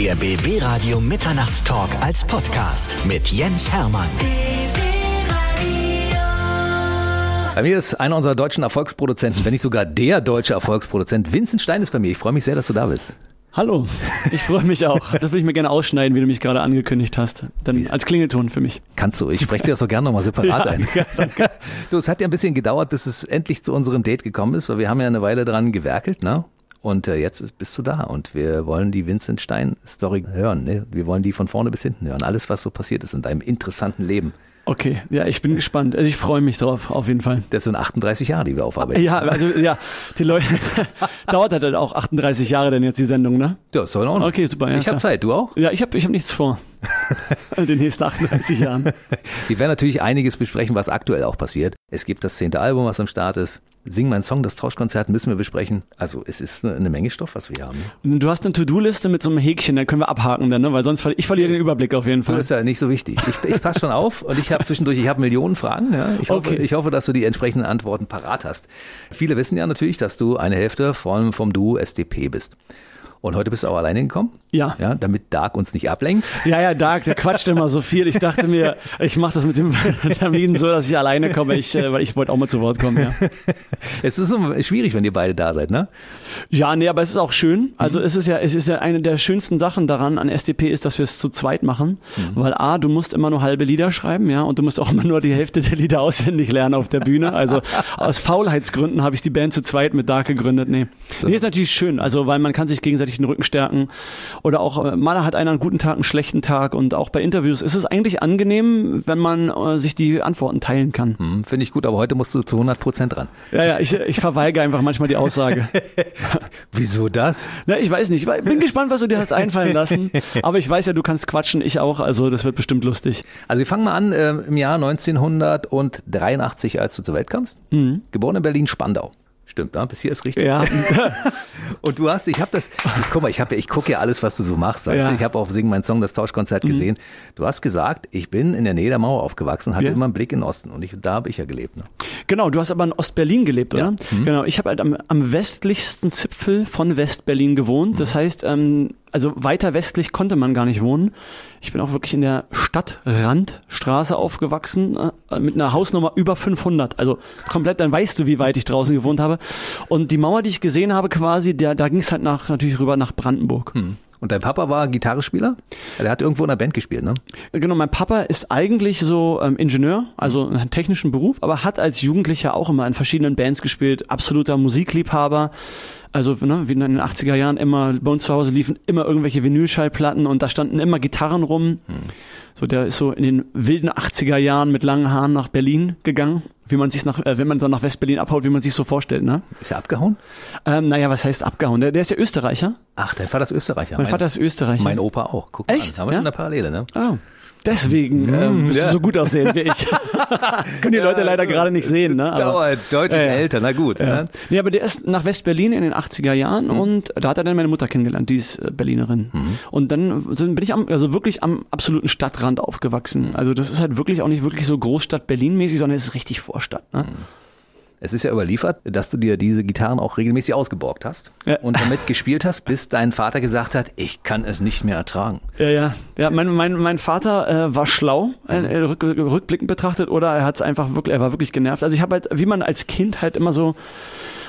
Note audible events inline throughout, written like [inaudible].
Der BB Radio Mitternachtstalk als Podcast mit Jens Hermann. Bei mir ist einer unserer deutschen Erfolgsproduzenten, wenn nicht sogar der deutsche Erfolgsproduzent, Vincent Stein ist bei mir. Ich freue mich sehr, dass du da bist. Hallo, ich freue mich auch. [laughs] Das würde ich mir gerne ausschneiden, wie du mich gerade angekündigt hast. Dann als Klingelton für mich. Kannst du, ich spreche dir das so gerne nochmal separat [laughs] Ja, ein. danke. Du, es hat ja ein bisschen gedauert, bis es endlich zu unserem Date gekommen ist, weil wir haben ja eine Weile dran gewerkelt, ne? Und äh, jetzt ist- bist du da und wir wollen die Vincent Stein Story hören. Ne? Wir wollen die von vorne bis hinten hören. Alles, was so passiert ist in deinem interessanten Leben. Okay, ja, ich bin gespannt. Also ich freue mich drauf, auf jeden Fall. Das sind 38 Jahre, die wir aufarbeiten. Ja, also ja, die Leute [laughs] dauert halt auch 38 Jahre denn jetzt die Sendung, ne? Ja, doch in Ordnung. Okay, super. Ja, ich habe. Zeit, du auch? Ja, ich habe ich hab nichts vor. [laughs] In den nächsten 38 Jahren. Wir werden natürlich einiges besprechen, was aktuell auch passiert. Es gibt das zehnte Album, was am Start ist. Sing mein Song, das Tauschkonzert müssen wir besprechen. Also es ist eine, Menge Stoff, was wir hier haben. Und Du hast eine To-Do-Liste mit so einem Häkchen, dann können wir abhaken dann, ne? Weil sonst verli ich verliere den Überblick auf jeden Das Fall. ist ja nicht so wichtig. Ich, ich passe schon auf und ich habe zwischendurch, ich habe Millionen Fragen. Ja. Ich, hoffe, Okay. ich hoffe, dass du die entsprechenden Antworten parat hast. Viele wissen ja natürlich, dass du eine Hälfte vom, vom Duo SDP bist. Und heute bist du auch alleine gekommen, Ja. ja, damit Dark uns nicht ablenkt. Ja, ja, Dark, der quatscht immer so viel. Ich dachte mir, ich mache das mit dem [laughs] Termin so, dass ich alleine komme, ich, äh, weil ich wollte auch mal zu Wort kommen, ja. [laughs] Es ist so schwierig, wenn ihr beide da seid, ne? Ja, nee, aber es ist auch schön. Also es ist ja, es ist ja eine der schönsten Sachen daran an SDP ist, dass wir es zu zweit machen. Weil A, du musst immer nur halbe Lieder schreiben, ja, und du musst auch immer nur die Hälfte der Lieder auswendig lernen auf der Bühne. Also [laughs] aus Faulheitsgründen habe ich die Band zu zweit mit Dark gegründet. Nee. Nee, ist natürlich schön, also weil man kann sich gegenseitig den Rücken stärken. Oder auch, äh, mal hat einer einen guten Tag, einen schlechten Tag. Und auch bei Interviews ist es eigentlich angenehm, wenn man äh, sich die Antworten teilen kann. Hm, Finde ich gut, aber heute musst du zu 100 Prozent dran. Ja, ja, ich, ich verweige einfach manchmal die Aussage. [laughs] Wieso das? Na, ich weiß nicht. Ich bin gespannt, was du dir hast einfallen lassen. Aber ich weiß ja, du kannst quatschen, ich auch. Also das wird bestimmt lustig. Also wir fangen mal an äh, im Jahr 1983, als du zur Welt kamst. Geboren in Berlin-Spandau. Stimmt, ne? bis hier ist richtig. Ja, [laughs] Und du hast, ich habe das, guck mal, ich habe, ich gucke ja alles, was du so machst. Weißt Ja. du? Ich habe auch Sing mein Song, das Tauschkonzert gesehen. Du hast gesagt, ich bin in der Nähe der Mauer aufgewachsen, hatte Ja. immer einen Blick in den Osten und ich, da habe ich ja gelebt. Ne? Genau. Du hast aber in Ostberlin gelebt, oder? Genau. Ich habe halt am, am westlichsten Zipfel von Westberlin gewohnt. Das heißt, ähm, also weiter westlich konnte man gar nicht wohnen. Ich bin auch wirklich in der Stadtrandstraße aufgewachsen, äh, mit einer Hausnummer über 500. Also komplett, dann weißt du, wie weit ich draußen gewohnt habe. Und die Mauer, die ich gesehen habe quasi, der, da ging es halt nach, natürlich rüber nach Brandenburg. Und dein Papa war Gitarrespieler? Der hat irgendwo in einer Band gespielt, ne? Genau, mein Papa ist eigentlich so ähm, Ingenieur, also einen technischen Beruf, aber hat als Jugendlicher auch immer in verschiedenen Bands gespielt, absoluter Musikliebhaber. Also ne, wie in den 80er Jahren immer, bei uns zu Hause liefen immer irgendwelche Vinylschallplatten und da standen immer Gitarren rum. So, der ist so in den wilden 80er Jahren mit langen Haaren nach Berlin gegangen, wie man sich nach, äh, wenn man dann nach Westberlin abhaut, wie man sich so vorstellt, ne? Ist er abgehauen? Ähm, naja, was heißt abgehauen? Der, der ist ja Österreicher. Ach, dein Vater ist Österreicher. Mein Vater ist Österreicher. Mein Opa auch. Guck mal Echt? an. Haben wir Ja? schon eine Parallele, ne? Oh. Deswegen ähm, müsst ja. du so gut aussehen wie ich. [laughs] Können die Leute leider gerade nicht sehen, ne? Aber, Dauert deutlich Ja, ja. älter, na gut. ja. Ne? Nee, aber der ist nach West-Berlin in den 80er Jahren und da hat er dann meine Mutter kennengelernt, die ist äh, Berlinerin. Und dann bin ich am, also wirklich am absoluten Stadtrand aufgewachsen. Also das ist halt wirklich auch nicht wirklich so Großstadt Berlin-mäßig, sondern es ist richtig Vorstadt. Ne? Es ist ja überliefert, dass du dir diese Gitarren auch regelmäßig ausgeborgt hast Ja. und damit gespielt hast, bis dein Vater gesagt hat, ich kann es nicht mehr ertragen. Ja, ja. Ja, mein, mein, mein Vater äh, war schlau, äh, rück, rückblickend betrachtet, oder er hat es einfach wirklich, er war wirklich genervt. Also ich habe halt, wie man als Kind halt immer so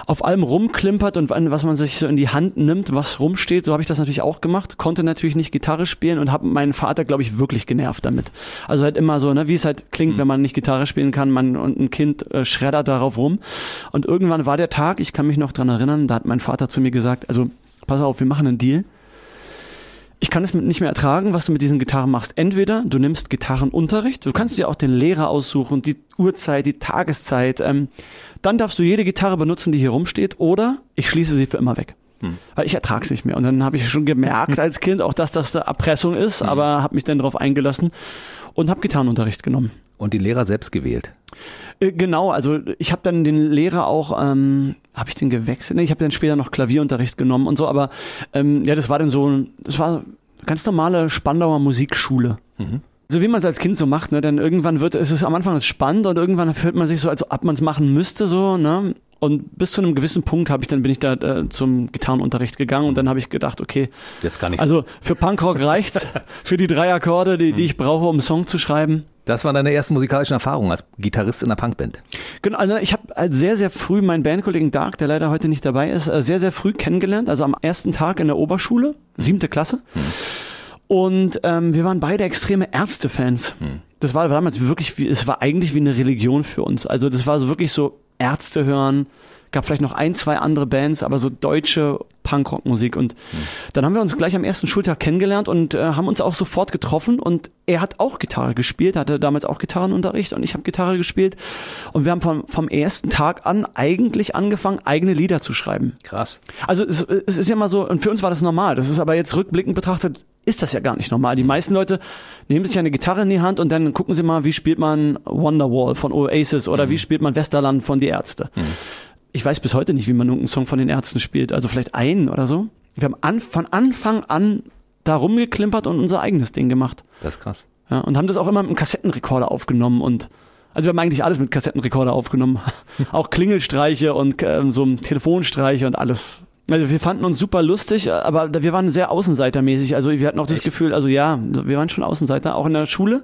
auf allem rumklimpert und was man sich so in die Hand nimmt, was rumsteht, so habe ich das natürlich auch gemacht. Konnte natürlich nicht Gitarre spielen und habe meinen Vater, glaube ich, wirklich genervt damit. Also halt immer so, ne, wie es halt klingt, wenn man nicht Gitarre spielen kann, man und ein Kind äh, schreddert darauf rum. Und irgendwann war der Tag, ich kann mich noch dran erinnern, da hat mein Vater zu mir gesagt, also pass auf, wir machen einen Deal ich kann es nicht mehr ertragen, was du mit diesen Gitarren machst. Entweder du nimmst Gitarrenunterricht, du kannst dir auch den Lehrer aussuchen, die Uhrzeit, die Tageszeit. Ähm, dann darfst du jede Gitarre benutzen, die hier rumsteht, oder ich schließe sie für immer weg. Weil ich ertrage es nicht mehr. Und dann habe ich schon gemerkt [laughs] als Kind auch, dass das eine Erpressung ist, aber habe mich dann darauf eingelassen und habe Gitarrenunterricht genommen. Und die Lehrer selbst gewählt. Äh, Genau, also ich habe dann den Lehrer auch, ähm, habe ich den gewechselt? Nee, ich habe dann später noch Klavierunterricht genommen und so, aber ähm, ja, das war dann so, das war eine ganz normale Spandauer Musikschule. So wie man es als Kind so macht, ne? Dann irgendwann wird es ist am Anfang ist es spannend und irgendwann fühlt man sich so, als ob man es machen müsste, so, ne? Und bis zu einem gewissen Punkt habe ich dann bin ich da äh, zum Gitarrenunterricht gegangen und dann habe ich gedacht, okay, Jetzt gar nichts. also für Punkrock reicht's, [laughs] für die drei Akkorde, die, die ich brauche, um einen Song zu schreiben. das waren deine ersten musikalischen Erfahrungen als Gitarrist in einer Punkband. Genau, also ich habe sehr, sehr früh meinen Bandkollegen Dark, der leider heute nicht dabei ist, äh, sehr, sehr früh kennengelernt. Also am ersten Tag in der Oberschule, siebte Klasse. Und ähm, wir waren beide extreme Ärzte-Fans. Das war damals wirklich, wie, es war eigentlich wie eine Religion für uns. Also das war so wirklich so Ärzte hören, gab vielleicht noch ein, zwei andere Bands, aber so deutsche Punkrock-Musik. Und dann haben wir uns gleich am ersten Schultag kennengelernt und äh, haben uns auch sofort getroffen. Und er hat auch Gitarre gespielt, hatte damals auch Gitarrenunterricht und ich habe Gitarre gespielt. Und wir haben vom, vom ersten Tag an eigentlich angefangen, eigene Lieder zu schreiben. Krass. Also es, es ist ja mal so, und für uns war das normal. Das ist aber jetzt rückblickend betrachtet, ist das ja gar nicht normal. Die meisten Leute nehmen sich eine Gitarre in die Hand und dann gucken sie mal, wie spielt man Wonderwall von Oasis oder wie spielt man Westerland von Die Ärzte. Ich weiß bis heute nicht, wie man irgendeinen Song von den Ärzten spielt. Also vielleicht einen oder so. Wir haben an, von Anfang an da rumgeklimpert und unser eigenes Ding gemacht. Das ist krass. Ja, und haben das auch immer mit einem Kassettenrekorder aufgenommen und also wir haben eigentlich alles mit Kassettenrekorder aufgenommen. [laughs] auch Klingelstreiche und ähm, so Telefonstreiche und alles. Also wir fanden uns super lustig, aber wir waren sehr außenseitermäßig. Also wir hatten auch das Echt? Gefühl, also ja, wir waren schon Außenseiter, auch in der Schule.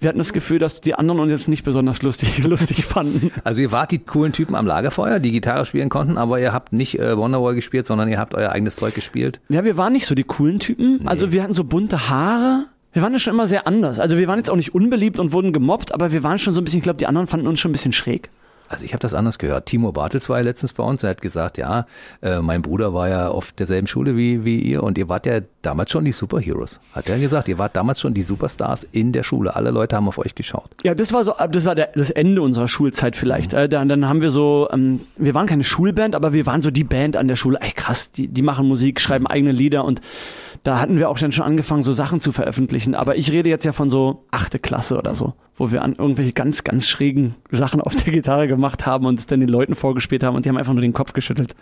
Wir hatten das Gefühl, dass die anderen uns jetzt nicht besonders lustig, [laughs] lustig fanden. Also ihr wart die coolen Typen am Lagerfeuer, die Gitarre spielen konnten, aber ihr habt nicht äh, Wonderwall gespielt, sondern ihr habt euer eigenes Zeug gespielt. Ja, wir waren nicht so die coolen Typen. Also wir hatten so bunte Haare. Wir waren ja schon immer sehr anders. Also wir waren jetzt auch nicht unbeliebt und wurden gemobbt, aber wir waren schon so ein bisschen, ich glaube, die anderen fanden uns schon ein bisschen schräg. Also ich habe das anders gehört. Timo Bartels war ja letztens bei uns. Er hat gesagt, ja, äh, mein Bruder war ja auf derselben Schule wie, wie ihr und ihr wart ja damals schon die Superheroes. Hat er gesagt, ihr wart damals schon die Superstars in der Schule. Alle Leute haben auf euch geschaut. Ja, das war so, das war der, das Ende unserer Schulzeit vielleicht. Äh, dann, dann haben wir so, ähm, wir waren keine Schulband, aber wir waren so die Band an der Schule. Ey, krass, die, die machen Musik, schreiben eigene Lieder und da hatten wir auch dann schon angefangen, so Sachen zu veröffentlichen. Aber ich rede jetzt ja von so achte Klasse oder so, wo wir an irgendwelche ganz, ganz schrägen Sachen auf der Gitarre gemacht haben und es dann den Leuten vorgespielt haben und die haben einfach nur den Kopf geschüttelt.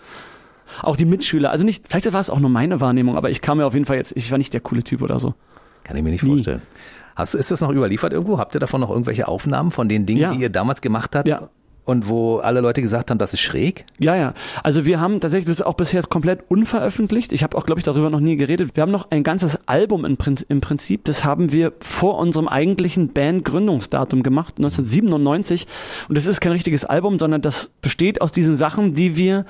Auch die Mitschüler, also nicht, vielleicht war es auch nur meine Wahrnehmung, aber ich kam mir auf jeden Fall jetzt, ich war nicht der coole Typ oder so. Kann ich mir nicht Nie. vorstellen. Hast, du- ist das noch überliefert irgendwo? Habt ihr davon noch irgendwelche Aufnahmen von den Dingen, Ja. die ihr damals gemacht habt? Ja. Und wo alle Leute gesagt haben, das ist schräg? Ja, ja. Also wir haben tatsächlich, das ist auch bisher komplett unveröffentlicht. Ich habe auch, glaube ich, darüber noch nie geredet. Wir haben noch ein ganzes Album im, im Prinzip. Das haben wir vor unserem eigentlichen Bandgründungsdatum gemacht, 1997. Und das ist kein richtiges Album, sondern das besteht aus diesen Sachen, die wir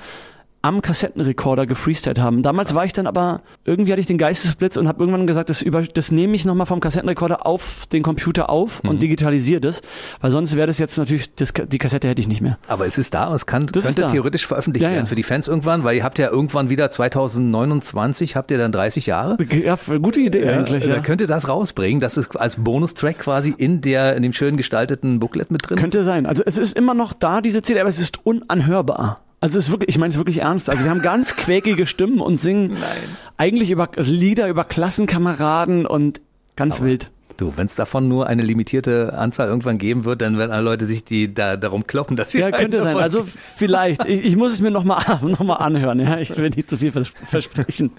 am Kassettenrekorder gefreestylt haben. Damals war ich dann aber, irgendwie hatte ich den Geistesblitz und habe irgendwann gesagt, das, über, das nehme ich nochmal vom Kassettenrekorder auf den Computer auf und digitalisiere das, weil sonst wäre das jetzt natürlich, das, die Kassette hätte ich nicht mehr. Aber es ist da, es kann, Das könnte da. theoretisch veröffentlicht Ja, ja. werden für die Fans irgendwann, weil ihr habt ja irgendwann wieder 2029, habt ihr dann 30 Jahre. Ja, gute Idee eigentlich. Da Ja. könnt ihr das rausbringen, das ist als Bonustrack quasi in der, in dem schön gestalteten Booklet mit drin. Könnte sein. Also es ist immer noch da, diese CD, aber es ist unanhörbar. Also es ist wirklich, ich meine es wirklich ernst. Also wir haben ganz [laughs] quäkige Stimmen und singen eigentlich über Lieder über Klassenkameraden und ganz wild. Du, wenn es davon nur eine limitierte Anzahl irgendwann geben wird, dann werden alle Leute sich die da darum kloppen, dass sie Ja, könnte sein. Also vielleicht. Ich, ich muss es mir nochmal [laughs] noch mal anhören. Ja, ich will nicht zu viel vers versprechen.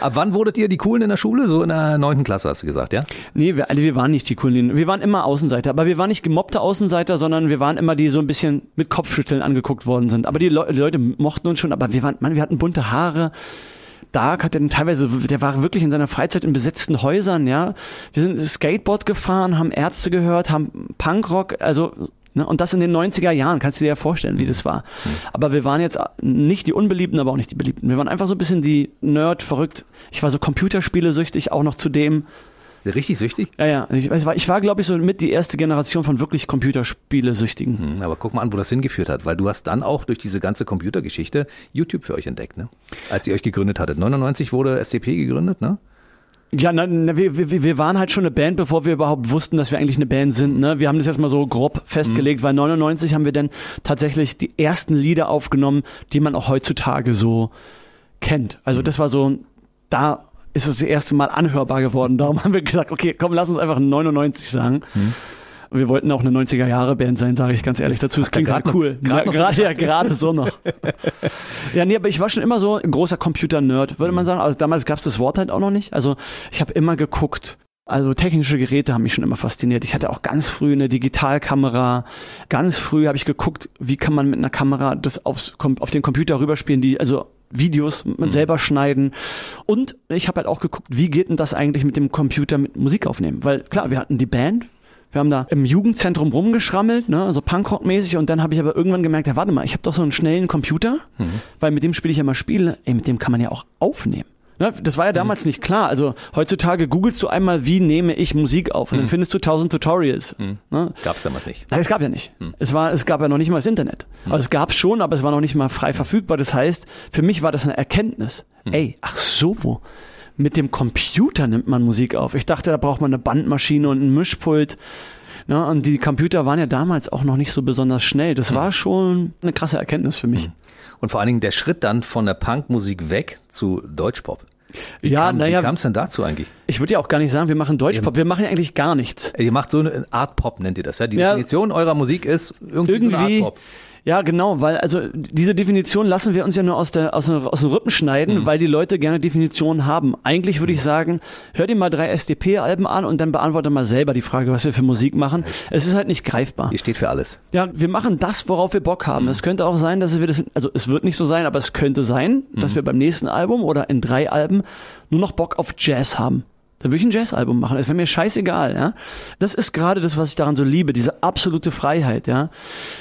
Ab wann wurdet ihr die Coolen in der Schule? So in der neunten Klasse hast du gesagt, ja? Nee, wir, also wir waren nicht die coolen. Wir waren immer Außenseiter. Aber wir waren nicht gemobbte Außenseiter, sondern wir waren immer die so ein bisschen mit Kopfschütteln angeguckt worden sind. Aber die, Leu die Leute mochten uns schon. Aber wir waren, man, wir hatten bunte Haare. Dark hat dann teilweise, der war wirklich in seiner Freizeit in besetzten Häusern, ja. Wir sind Skateboard gefahren, haben Ärzte gehört, haben Punkrock, also, ne, und das in den 90er Jahren, kannst du dir ja vorstellen, wie das war. Aber wir waren jetzt nicht die Unbeliebten, aber auch nicht die Beliebten. Wir waren einfach so ein bisschen die Nerd, verrückt. Ich war so Computerspiele süchtig, auch noch zudem. Richtig süchtig? Ja, ja. Ich, weiß, war- ich war, glaube ich, so mit die erste Generation von wirklich Computerspiele-Süchtigen. Hm, Aber guck mal an, wo das hingeführt hat, weil du hast dann auch durch diese ganze Computergeschichte YouTube für euch entdeckt, ne? Als ihr euch gegründet hattet. 99 wurde SCP gegründet, ne? Ja, na, na, wir, wir, wir waren halt schon eine Band, bevor wir überhaupt wussten, dass wir eigentlich eine Band sind. Ne? Wir haben das jetzt mal so grob festgelegt, weil 99 haben wir dann tatsächlich die ersten Lieder aufgenommen, die man auch heutzutage so kennt. Also das war so, da ist es das erste Mal anhörbar geworden. Darum haben wir gesagt, okay, komm, lass uns einfach 99 sagen. Und wir wollten auch eine 90er-Jahre-Band sein, sage ich ganz ehrlich dazu. Das klingt halt grad noch- cool. grad Gerade ja, gerade so noch. [laughs] Ja, nee, aber ich war schon immer so ein großer Computer-Nerd, würde man sagen. Also damals gab es das Wort halt auch noch nicht. Also ich habe immer geguckt. Also technische Geräte haben mich schon immer fasziniert. Ich hatte auch ganz früh eine Digitalkamera. Ganz früh habe ich geguckt, wie kann man mit einer Kamera das aufs, auf den Computer rüberspielen, die also Videos mhm. selber schneiden. Und ich habe halt auch geguckt, wie geht denn das eigentlich mit dem Computer mit Musik aufnehmen? Weil klar, wir hatten die Band, wir haben da im Jugendzentrum rumgeschrammelt, ne, so Punkrock-mäßig. Und dann habe ich aber irgendwann gemerkt, ja, warte mal, ich habe doch so einen schnellen Computer, mhm. weil mit dem spiele ich ja mal Spiele. Ey, mit dem kann man ja auch aufnehmen. Ne, das war ja damals mhm. nicht klar. Also heutzutage googelst du einmal, wie nehme ich Musik auf und mhm. dann findest du tausend Tutorials. Mhm. Ne? Gab es damals nicht. Nein, es gab ja nicht. Mhm. Es, war, es gab ja noch nicht mal das Internet. Mhm. Also es gab schon, aber es war noch nicht mal frei verfügbar. Das heißt, für mich war das eine Erkenntnis. Mhm. Ey, ach so, wo? Mit dem Computer nimmt man Musik auf. Ich dachte, da braucht man eine Bandmaschine und ein Mischpult. Ne? Und die Computer waren ja damals auch noch nicht so besonders schnell. Das war schon eine krasse Erkenntnis für mich. Und vor allen Dingen der Schritt dann von der Punkmusik weg zu Deutschpop. Wie ja, naja. Wie kam es denn dazu eigentlich? Ich würde ja auch gar nicht sagen, wir machen Deutschpop, wir machen ja eigentlich gar nichts. Ihr macht so eine Art Pop, nennt ihr das, ja? Die ja, Definition eurer Musik ist irgendwie, irgendwie so eine Art Pop. Ja, genau, weil also diese Definition lassen wir uns ja nur aus, der, aus, aus dem Rippen schneiden, mhm. weil die Leute gerne Definitionen haben. Eigentlich würde ich sagen, hör dir mal drei SDP-Alben an und dann beantworte mal selber die Frage, was wir für Musik machen. Es ist halt nicht greifbar. Ihr steht für alles. Ja, wir machen das, worauf wir Bock haben. Mhm. Es könnte auch sein, dass wir das, also es wird nicht so sein, aber es könnte sein, dass mhm. wir beim nächsten Album oder in drei Alben nur noch Bock auf Jazz haben. Da würde ich ein Jazzalbum machen. Es wäre mir scheißegal, ja. Das ist gerade das, was ich daran so liebe, diese absolute Freiheit, ja.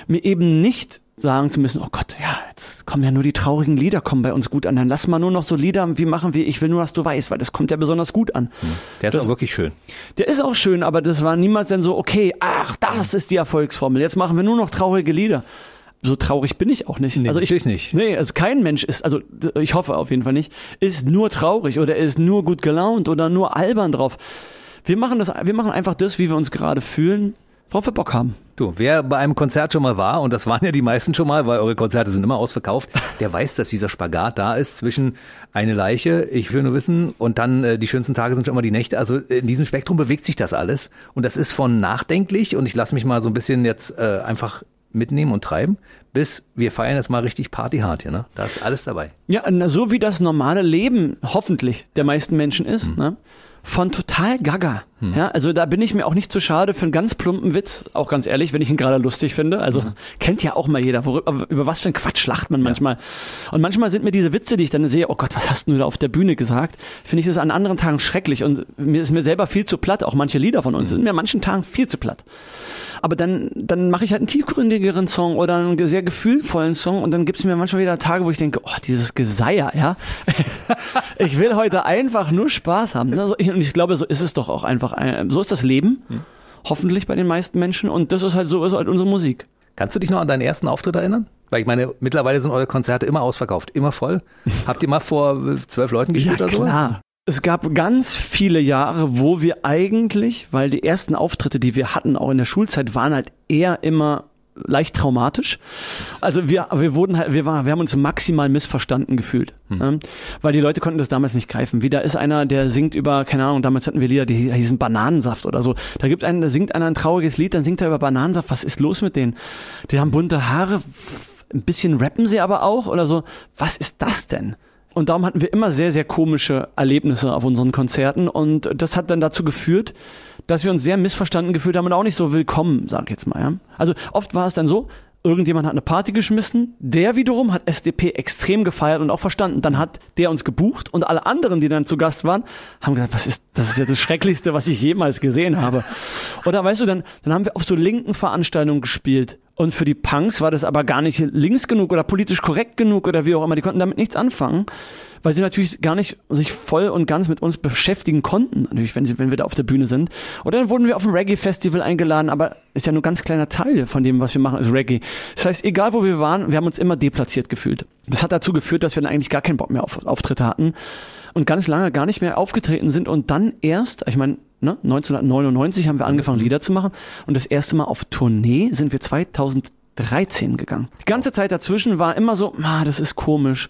Mir eben nicht sagen zu müssen, oh Gott, ja, jetzt kommen ja nur die traurigen Lieder, kommen bei uns gut an. Dann lass mal nur noch so Lieder, wie machen wir, ich will nur, dass du weißt, weil das kommt ja besonders gut an. Hm. Der ist das, auch wirklich schön. Der ist auch schön, aber das war niemals dann so, okay, ach, das ist die Erfolgsformel. Jetzt machen wir nur noch traurige Lieder so traurig bin ich auch nicht. Nee, also ich nicht. Nee, also kein Mensch ist, also ich hoffe auf jeden Fall nicht, ist nur traurig oder ist nur gut gelaunt oder nur albern drauf. Wir machen das, wir machen einfach das, wie wir uns gerade fühlen, worauf wir Bock haben. Du, wer bei einem Konzert schon mal war, und das waren ja die meisten schon mal, weil eure Konzerte sind immer ausverkauft, [laughs] der weiß, dass dieser Spagat da ist zwischen eine Leiche, ich will nur wissen, und dann äh, die schönsten Tage sind schon immer die Nächte. Also in diesem Spektrum bewegt sich das alles. Und das ist von nachdenklich, und ich lasse mich mal so ein bisschen jetzt äh, einfach mitnehmen und treiben, bis wir feiern jetzt mal richtig partyhart hier, ne? Da ist alles dabei. Ja, so wie das normale Leben hoffentlich der meisten Menschen ist, mhm. ne? Von total gaga. Mhm. Ja, also da bin ich mir auch nicht zu schade für einen ganz plumpen Witz, auch ganz ehrlich, wenn ich ihn gerade lustig finde. Also mhm. kennt ja auch mal jeder, worüber, über was für ein Quatsch lacht man manchmal. Ja. Und manchmal sind mir diese Witze, die ich dann sehe, oh Gott, was hast du da auf der Bühne gesagt, finde ich das an anderen Tagen schrecklich und mir ist mir selber viel zu platt, auch manche Lieder von uns mhm. sind mir an manchen Tagen viel zu platt aber dann, dann mache ich halt einen tiefgründigeren Song oder einen sehr gefühlvollen Song und dann gibt es mir manchmal wieder Tage, wo ich denke, oh, dieses Geseier, ja. [laughs] ich will heute einfach nur Spaß haben. Und ich glaube, so ist es doch auch einfach. So ist das Leben. Hm. Hoffentlich bei den meisten Menschen. Und das ist halt so, ist halt unsere Musik. Kannst du dich noch an deinen ersten Auftritt erinnern? Weil ich meine, mittlerweile sind eure Konzerte immer ausverkauft, immer voll. [laughs] Habt ihr mal vor zwölf Leuten gespielt ja, oder so? Klar. Es gab ganz viele Jahre, wo wir eigentlich, weil die ersten Auftritte, die wir hatten, auch in der Schulzeit, waren halt eher immer leicht traumatisch. Also wir, wir wurden halt, wir, waren, wir haben uns maximal missverstanden gefühlt, hm. ne? weil die Leute konnten das damals nicht greifen. Wie da ist einer, der singt über, keine Ahnung, damals hatten wir Lieder, die hießen Bananensaft oder so. Da gibt einen, da singt einer ein trauriges Lied, dann singt er über Bananensaft. Was ist los mit denen? Die haben bunte Haare, ein bisschen rappen sie aber auch oder so. Was ist das denn? Und darum hatten wir immer sehr, sehr komische Erlebnisse auf unseren Konzerten. Und das hat dann dazu geführt, dass wir uns sehr missverstanden gefühlt haben und auch nicht so willkommen, sag ich jetzt mal. Ja? Also oft war es dann so, irgendjemand hat eine Party geschmissen, der wiederum hat SDP extrem gefeiert und auch verstanden. Dann hat der uns gebucht und alle anderen, die dann zu Gast waren, haben gesagt, was ist, das ist ja das Schrecklichste, was ich jemals gesehen habe. Oder weißt du, dann, dann haben wir auf so linken Veranstaltungen gespielt und für die Punks war das aber gar nicht links genug oder politisch korrekt genug oder wie auch immer. Die konnten damit nichts anfangen, weil sie natürlich gar nicht sich voll und ganz mit uns beschäftigen konnten, natürlich, wenn, sie, wenn wir da auf der Bühne sind. Oder dann wurden wir auf ein Reggae-Festival eingeladen, aber ist ja nur ganz kleiner Teil von dem, was wir machen, ist Reggae. Das heißt, egal wo wir waren, wir haben uns immer deplatziert gefühlt. Das hat dazu geführt, dass wir dann eigentlich gar keinen Bock mehr auf Auftritte hatten und ganz lange gar nicht mehr aufgetreten sind und dann erst, ich meine, ne, 1999 haben wir angefangen. Lieder zu machen und das erste Mal auf Tournee sind wir 2013 gegangen. Die ganze Zeit dazwischen war immer so, ah, das ist komisch.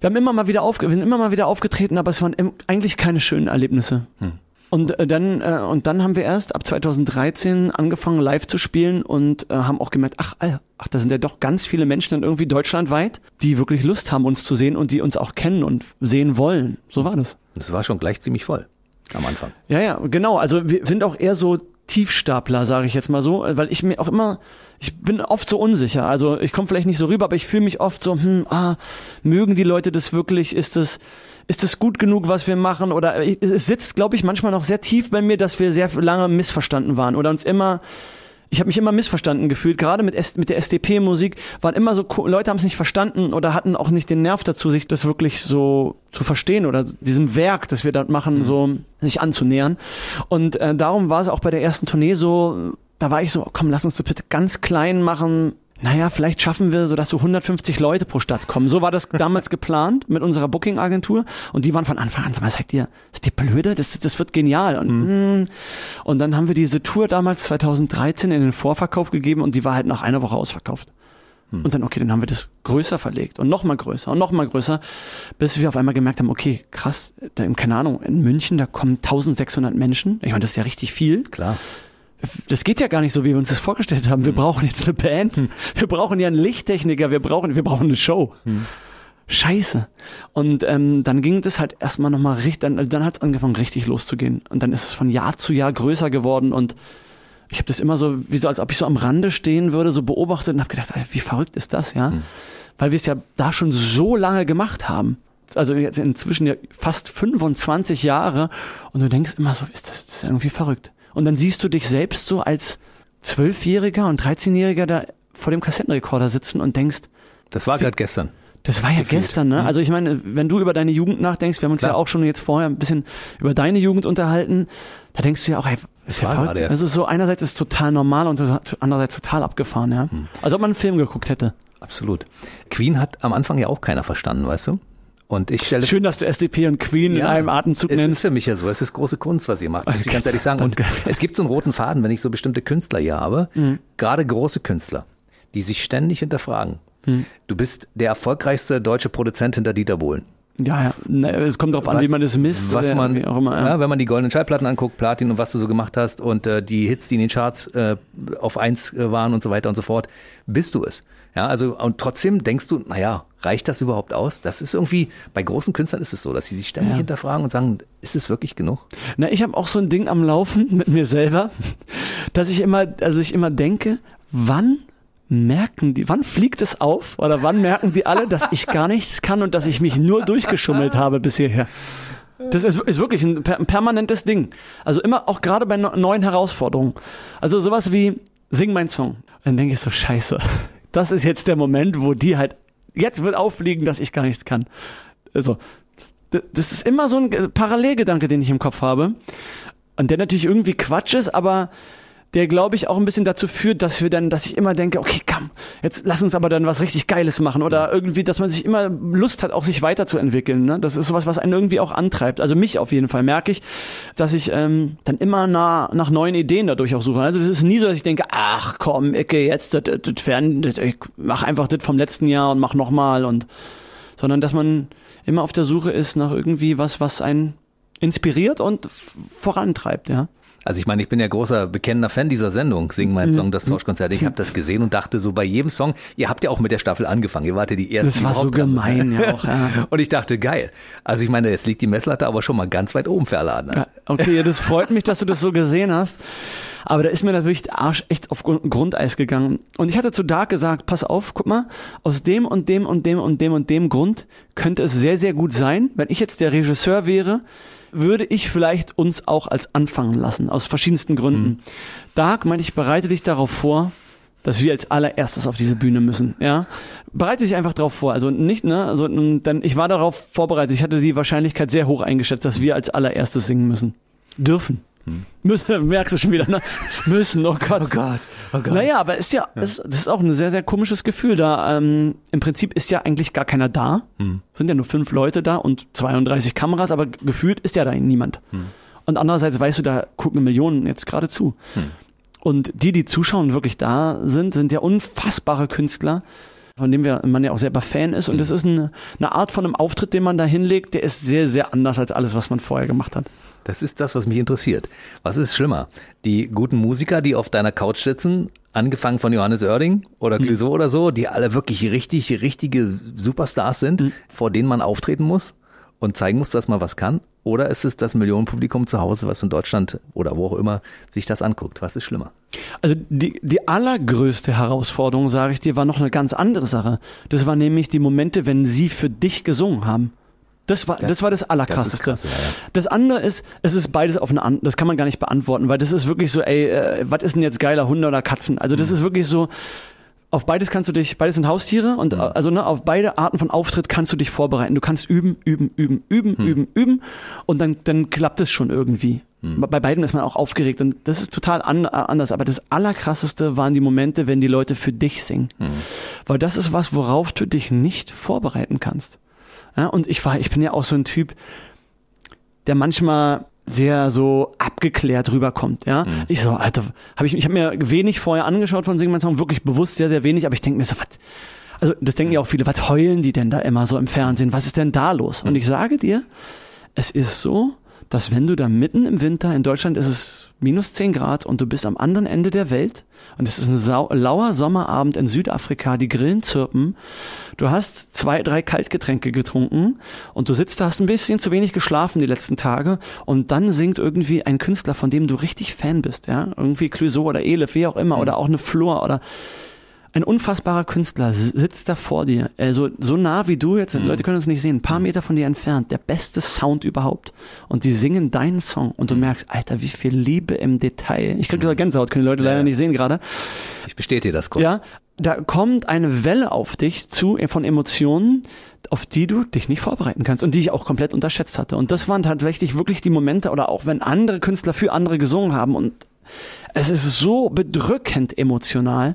Wir haben immer mal wieder aufge wir sind immer mal wieder aufgetreten, aber es waren eigentlich keine schönen Erlebnisse. Hm. Und äh, dann äh, und dann haben wir erst ab 2013 angefangen live zu spielen und äh, haben auch gemerkt, ach, ach, da sind ja doch ganz viele Menschen dann irgendwie deutschlandweit, die wirklich Lust haben uns zu sehen und die uns auch kennen und sehen wollen. So war das. Das war schon gleich ziemlich voll. am Anfang. Ja, ja, genau. Also wir sind auch eher so Tiefstapler, sage ich jetzt mal so, weil ich mir auch immer, ich bin oft so unsicher. Also ich komme vielleicht nicht so rüber, aber ich fühle mich oft so, hm, ah, mögen die Leute das wirklich? Ist das, ist das gut genug, was wir machen? Oder es sitzt, glaube ich, manchmal noch sehr tief bei mir, dass wir sehr lange missverstanden waren oder uns immer ich habe mich immer missverstanden gefühlt, gerade mit, S mit der SDP-Musik waren immer so, Leute haben es nicht verstanden oder hatten auch nicht den Nerv dazu, sich das wirklich so zu verstehen oder diesem Werk, das wir dort machen, mhm. so sich anzunähern. Und äh, darum war es auch bei der ersten Tournee so, da war ich so, komm, lass uns das bitte ganz klein machen, naja, vielleicht schaffen wir so, dass so 150 Leute pro Stadt kommen. So war das [laughs] damals geplant mit unserer Booking-Agentur. Und die waren von Anfang an, sag mal, seid ihr, seid ihr blöde? Das, das wird genial. Und, mhm. und dann haben wir diese Tour damals 2013 in den Vorverkauf gegeben und die war halt nach einer Woche ausverkauft. Mhm. Und dann, okay, dann haben wir das größer verlegt und nochmal größer und nochmal größer, bis wir auf einmal gemerkt haben, okay, krass, da, keine Ahnung, in München, da kommen 1600 Menschen. Ich meine, das ist ja richtig viel. Klar das geht ja gar nicht so, wie wir uns das vorgestellt haben. Wir mhm. brauchen jetzt eine Band, mhm. wir brauchen ja einen Lichttechniker, wir brauchen, wir brauchen eine Show. Mhm. Scheiße. Und ähm, dann ging das halt erstmal nochmal richtig, dann, dann hat es angefangen richtig loszugehen. Und dann ist es von Jahr zu Jahr größer geworden und ich habe das immer so, wie so, als ob ich so am Rande stehen würde, so beobachtet und habe gedacht, Alter, wie verrückt ist das, ja? Mhm. Weil wir es ja da schon so lange gemacht haben. Also jetzt inzwischen ja fast 25 Jahre und du denkst immer so, ist das, das ist irgendwie verrückt. Und dann siehst du dich selbst so als Zwölfjähriger und 13-Jähriger da vor dem Kassettenrekorder sitzen und denkst. Das war gerade gestern. Das war ja gefühlt. gestern, ne? Mhm. Also ich meine, wenn du über deine Jugend nachdenkst, wir haben uns Klar. ja auch schon jetzt vorher ein bisschen über deine Jugend unterhalten, da denkst du ja auch, hey, das ist ja verrückt. Also so einerseits ist es total normal und andererseits total abgefahren, ja. Mhm. Als ob man einen Film geguckt hätte. Absolut. Queen hat am Anfang ja auch keiner verstanden, weißt du? Und ich stelle Schön, dass du SDP und Queen ja, in einem Atemzug es nennst. Es ist für mich ja so. Es ist große Kunst, was ihr macht, muss ich ganz ehrlich sagen. Und es gibt so einen roten Faden, wenn ich so bestimmte Künstler hier habe, mhm. gerade große Künstler, die sich ständig hinterfragen. Mhm. Du bist der erfolgreichste deutsche Produzent hinter Dieter Bohlen. Ja, ja. Es kommt darauf an, wie man das misst. Was man, auch immer, ja. Ja, wenn man die goldenen Schallplatten anguckt, Platin und was du so gemacht hast und äh, die Hits, die in den Charts äh, auf eins äh, waren und so weiter und so fort, bist du es. Ja, also und trotzdem denkst du, naja, reicht das überhaupt aus? Das ist irgendwie, bei großen Künstlern ist es so, dass sie sich ständig ja. hinterfragen und sagen, ist es wirklich genug? Na, ich habe auch so ein Ding am Laufen [laughs] mit mir selber, dass ich immer, also ich immer denke, wann merken die, wann fliegt es auf oder wann merken die alle, dass ich gar nichts kann und dass ich mich nur durchgeschummelt habe bis hierher? Das ist, ist wirklich ein, ein, permanentes Ding. Also immer, auch gerade bei neuen Herausforderungen. Also sowas wie, sing mein Song. Dann denke ich so, scheiße das ist jetzt der Moment, wo die halt, jetzt wird auffliegen, dass ich gar nichts kann. Also, das ist immer so ein Parallelgedanke, den ich im Kopf habe. Und der natürlich irgendwie Quatsch ist, aber der glaube ich auch ein bisschen dazu führt, dass wir dann, dass ich immer denke, okay, komm, jetzt lass uns aber dann was richtig Geiles machen oder irgendwie, dass man sich immer Lust hat, auch sich weiterzuentwickeln. Ne? Das ist sowas, was einen irgendwie auch antreibt. Also mich auf jeden Fall merke ich, dass ich ähm, dann immer nah, nach neuen Ideen dadurch auch suche. Also es ist nie so, dass ich denke, ach komm, Ecke, jetzt das, das, das, ich mach einfach das vom letzten Jahr und mach nochmal und sondern dass man immer auf der Suche ist nach irgendwie was, was einen inspiriert und vorantreibt, ja. Also ich meine, ich bin ja großer bekennender Fan dieser Sendung, Sing mein Song, das Tauschkonzert. Ich habe das gesehen und dachte so bei jedem Song, ihr habt ja auch mit der Staffel angefangen, ihr wart ja die erste. Das war so gemein ja auch. Ja. [laughs] Und ich dachte, geil. Also ich meine, jetzt liegt die Messlatte aber schon mal ganz weit oben für alle anderen. okay, das freut mich, dass du das so gesehen hast. Aber da ist mir natürlich der Arsch echt auf Grundeis gegangen. Und ich hatte zu Dark gesagt, pass auf, guck mal, aus dem und dem und dem und dem und dem Grund könnte es sehr, sehr gut sein, wenn ich jetzt der Regisseur wäre, würde ich vielleicht uns auch als anfangen lassen, aus verschiedensten Gründen. Mhm. Dark meinte ich, bereite dich darauf vor, dass wir als allererstes auf diese Bühne müssen, ja. Bereite dich einfach darauf vor. Also nicht, ne, also, dann, ich war darauf vorbereitet. Ich hatte die Wahrscheinlichkeit sehr hoch eingeschätzt, dass wir als allererstes singen müssen. Dürfen. Hm. Müssen, [laughs] merkst du schon wieder, ne? Müssen, oh Gott. [laughs] Oh Gott. Oh Gott. Naja, aber ist ja, ja. Ist, das ist auch ein sehr, sehr komisches Gefühl. Da ähm, im Prinzip ist ja eigentlich gar keiner da. Hm. Sind ja nur fünf Leute da und 32 Kameras, aber gefühlt ist ja da niemand. Hm. Und andererseits weißt du, da gucken Millionen jetzt gerade zu. Hm. Und die, die zuschauen, wirklich da sind, sind ja unfassbare Künstler, von dem wir, man ja auch selber Fan ist. Und das ist eine, eine Art von einem Auftritt, den man da hinlegt, der ist sehr, sehr anders als alles, was man vorher gemacht hat. Das ist das, was mich interessiert. Was ist schlimmer? Die guten Musiker, die auf deiner Couch sitzen, angefangen von Johannes Oerding oder mhm. Clouseau mhm. oder so, die alle wirklich richtig, richtige Superstars sind, mhm. vor denen man auftreten muss und zeigen muss, dass man was kann? Oder ist es das Millionenpublikum zu Hause, was in Deutschland oder wo auch immer sich das anguckt? Was ist schlimmer? Also die, die allergrößte Herausforderung, sage ich dir, war noch eine ganz andere Sache. Das war nämlich die Momente, wenn sie für dich gesungen haben. Das war, das war das Allerkrasseste. Das, krass, ja, ja. Das andere ist, es ist beides auf eine andere, das kann man gar nicht beantworten, weil das ist wirklich so, ey, äh, was ist denn jetzt geiler, Hunde oder Katzen? Also das ist wirklich so, auf beides kannst du dich, beides sind Haustiere und Mhm. also ne, auf beide Arten von Auftritt kannst du dich vorbereiten. Du kannst üben, üben, üben, üben, Mhm. üben, üben und dann, dann klappt es schon irgendwie. Mhm. Bei beiden ist man auch aufgeregt und das ist total an, äh, anders. Aber das Allerkrasseste waren die Momente, wenn die Leute für dich singen. Mhm. Weil das ist was, worauf du dich nicht vorbereiten kannst. Ja, und ich war, ich bin ja auch so ein Typ, der manchmal sehr so abgeklärt rüberkommt, ja. Mhm. Ich so, Alter, habe ich, ich habe mir wenig vorher angeschaut von Sing Song, wirklich bewusst sehr, sehr wenig, aber ich denke mir so, was, also das denken ja auch viele, was heulen die denn da immer so im Fernsehen? Was ist denn da los? Und ich sage dir, es ist so, dass wenn du da mitten im Winter, in Deutschland ist es minus 10 Grad und du bist am anderen Ende der Welt und es ist ein lauer Sommerabend in Südafrika, die Grillen zirpen, du hast zwei, drei Kaltgetränke getrunken und du sitzt da, hast ein bisschen zu wenig geschlafen die letzten Tage und dann singt irgendwie ein Künstler, von dem du richtig Fan bist, ja, irgendwie Clouseau oder Elif, wie auch immer, oder auch eine Flor oder ein unfassbarer Künstler sitzt da vor dir, also so nah wie du jetzt, Leute können uns nicht sehen, ein paar Meter von dir entfernt, der beste Sound überhaupt und die singen deinen Song und du merkst, Alter, wie viel Liebe im Detail. Ich krieg gerade Gänsehaut, können die Leute leider Ja. nicht sehen gerade. Ich bestätige das kurz. Ja, da kommt eine Welle auf dich zu äh, von Emotionen, auf die du dich nicht vorbereiten kannst und die ich auch komplett unterschätzt hatte. Und das waren tatsächlich wirklich die Momente oder auch wenn andere Künstler für andere gesungen haben und es ist so bedrückend emotional.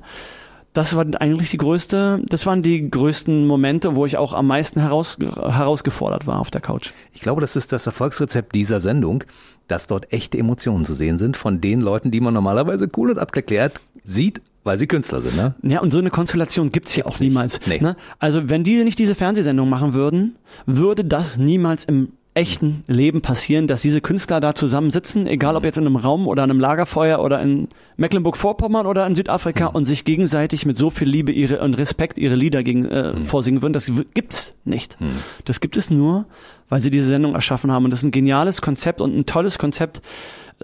Das war eigentlich die größte, das waren die größten Momente, wo ich auch am meisten heraus, herausgefordert war auf der Couch. Ich glaube, das ist das Erfolgsrezept dieser Sendung, dass dort echte Emotionen zu sehen sind von den Leuten, die man normalerweise cool und abgeklärt sieht, weil sie Künstler sind. Ne? Ja, und so eine Konstellation gibt's ja auch niemals. Nee. Ne? Also wenn die nicht diese Fernsehsendung machen würden, würde das niemals im echten Leben passieren, dass diese Künstler da zusammensitzen, egal ob jetzt in einem Raum oder an einem Lagerfeuer oder in Mecklenburg-Vorpommern oder in Südafrika und sich gegenseitig mit so viel Liebe ihre, und Respekt ihre Lieder gegen, äh, vorsingen würden. Das gibt's nicht. Das gibt es nur, weil sie diese Sendung erschaffen haben. Und das ist ein geniales Konzept und ein tolles Konzept.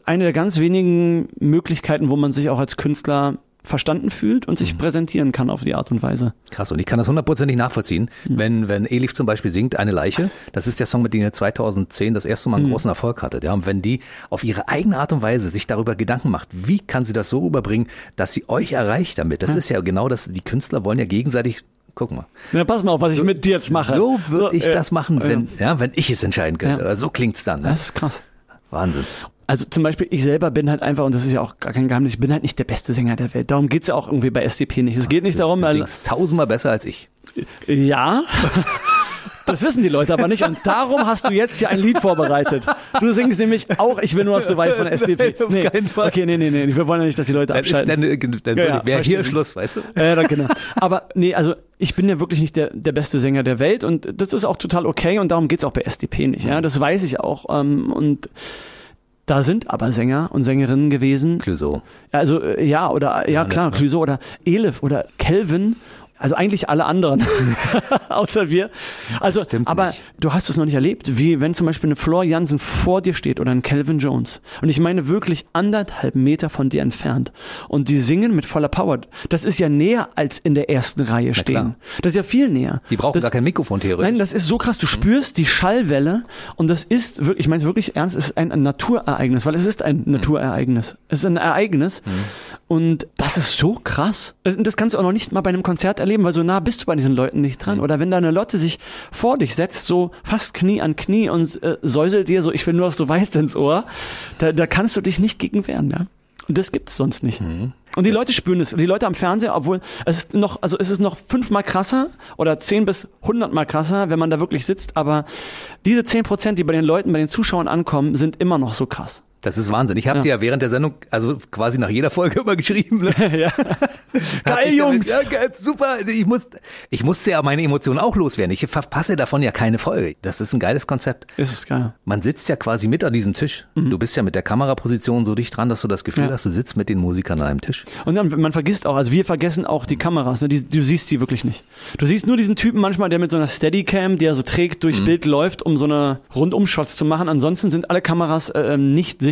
Eine der ganz wenigen Möglichkeiten, wo man sich auch als Künstler verstanden fühlt und sich präsentieren kann auf die Art und Weise. Krass, und ich kann das hundertprozentig nachvollziehen. Hm. Wenn, wenn Elif zum Beispiel singt, Eine Leiche, das ist der Song, mit dem er 2010 das erste Mal einen großen Erfolg hatte. Ja, und wenn die auf ihre eigene Art und Weise sich darüber Gedanken macht, wie kann sie das so rüberbringen, dass sie euch erreicht damit? Das ist ja genau das, die Künstler wollen ja gegenseitig, guck mal. Na, pass mal auf, was ich mit dir jetzt mache. So würde ich äh, das machen, wenn, ja, wenn ich es entscheiden könnte. Ja. So klingt's dann. Ne? Das ist krass. Wahnsinn. Also zum Beispiel, ich selber bin halt einfach, und das ist ja auch gar kein Geheimnis, ich bin halt nicht der beste Sänger der Welt. Darum geht's ja auch irgendwie bei SDP nicht. Es geht nicht darum, Du weil, singst tausendmal besser als ich. ja, das wissen die Leute aber nicht. Und darum hast du jetzt hier ein Lied vorbereitet. Du singst nämlich auch Ich will nur, was du weißt von SDP. Auf keinen Fall. Okay, nee, nee, nee, wir wollen ja nicht, dass die Leute Dann, ist abschalten. dann, dann Ja, wäre hier. Schluss, weißt du? Ja, da, genau. Aber nee, also ich bin ja wirklich nicht der, der beste Sänger der Welt und das ist auch total okay und darum geht's auch bei SDP nicht. Ja, das weiß ich auch. Ähm, und da sind aber Sänger und Sängerinnen gewesen. Clouseau. Also äh, ja, oder ja Johannes, klar, ne? Clouseau oder Elif oder Kelvin. Also eigentlich alle anderen, [laughs] außer wir. Also, aber nicht. du hast es noch nicht erlebt, wie wenn zum Beispiel eine Flor Jansen vor dir steht oder ein Calvin Jones. Und ich meine wirklich anderthalb Meter von dir entfernt. Und die singen mit voller Power. Das ist ja näher als in der ersten Reihe stehen. Das ist ja viel näher. Die brauchen das, gar kein Mikrofon theoretisch. Nein, das ist so krass. Du spürst die Schallwelle und das ist wirklich, ich meine es wirklich ernst, es ist ein, ein Naturereignis, weil es ist ein Naturereignis. Es ist ein Ereignis und das ist so krass. Und Das kannst du auch noch nicht mal bei einem Konzert erleben, weil so nah bist du bei diesen Leuten nicht dran. Oder wenn da eine Lotte sich vor dich setzt, so fast Knie an Knie und äh, säuselt dir so, ich will nur, was du weißt, ins Ohr, da, da kannst du dich nicht gegen wehren, ja. Und das gibt's sonst nicht. Und die Leute spüren es. Die Leute am Fernseher, obwohl es ist noch, also es ist noch fünfmal krasser oder zehn bis hundertmal krasser, wenn man da wirklich sitzt. Aber diese zehn Prozent, die bei den Leuten, bei den Zuschauern ankommen, sind immer noch so krass. Das ist Wahnsinn. Ich habe ja. dir ja während der Sendung, also quasi nach jeder Folge [laughs] immer geschrieben. Ne? [laughs] ja. Geil, Jungs! ja, geil, super. Ich, muss, ich musste ja meine Emotionen auch loswerden. Ich verpasse davon ja keine Folge. Das ist ein geiles Konzept. Ist es geil. Man sitzt ja quasi mit an diesem Tisch. Mhm. Du bist ja mit der Kameraposition so dicht dran, dass du das Gefühl ja. hast, du sitzt mit den Musikern an einem Tisch. Und dann, man vergisst auch, also wir vergessen auch die Kameras. Ne? Die, du siehst sie wirklich nicht. Du siehst nur diesen Typen manchmal, der mit so einer Steadycam, der so trägt durchs mhm. Bild läuft, um so eine Rundumshots zu machen. Ansonsten sind alle Kameras äh, nicht sichtbar.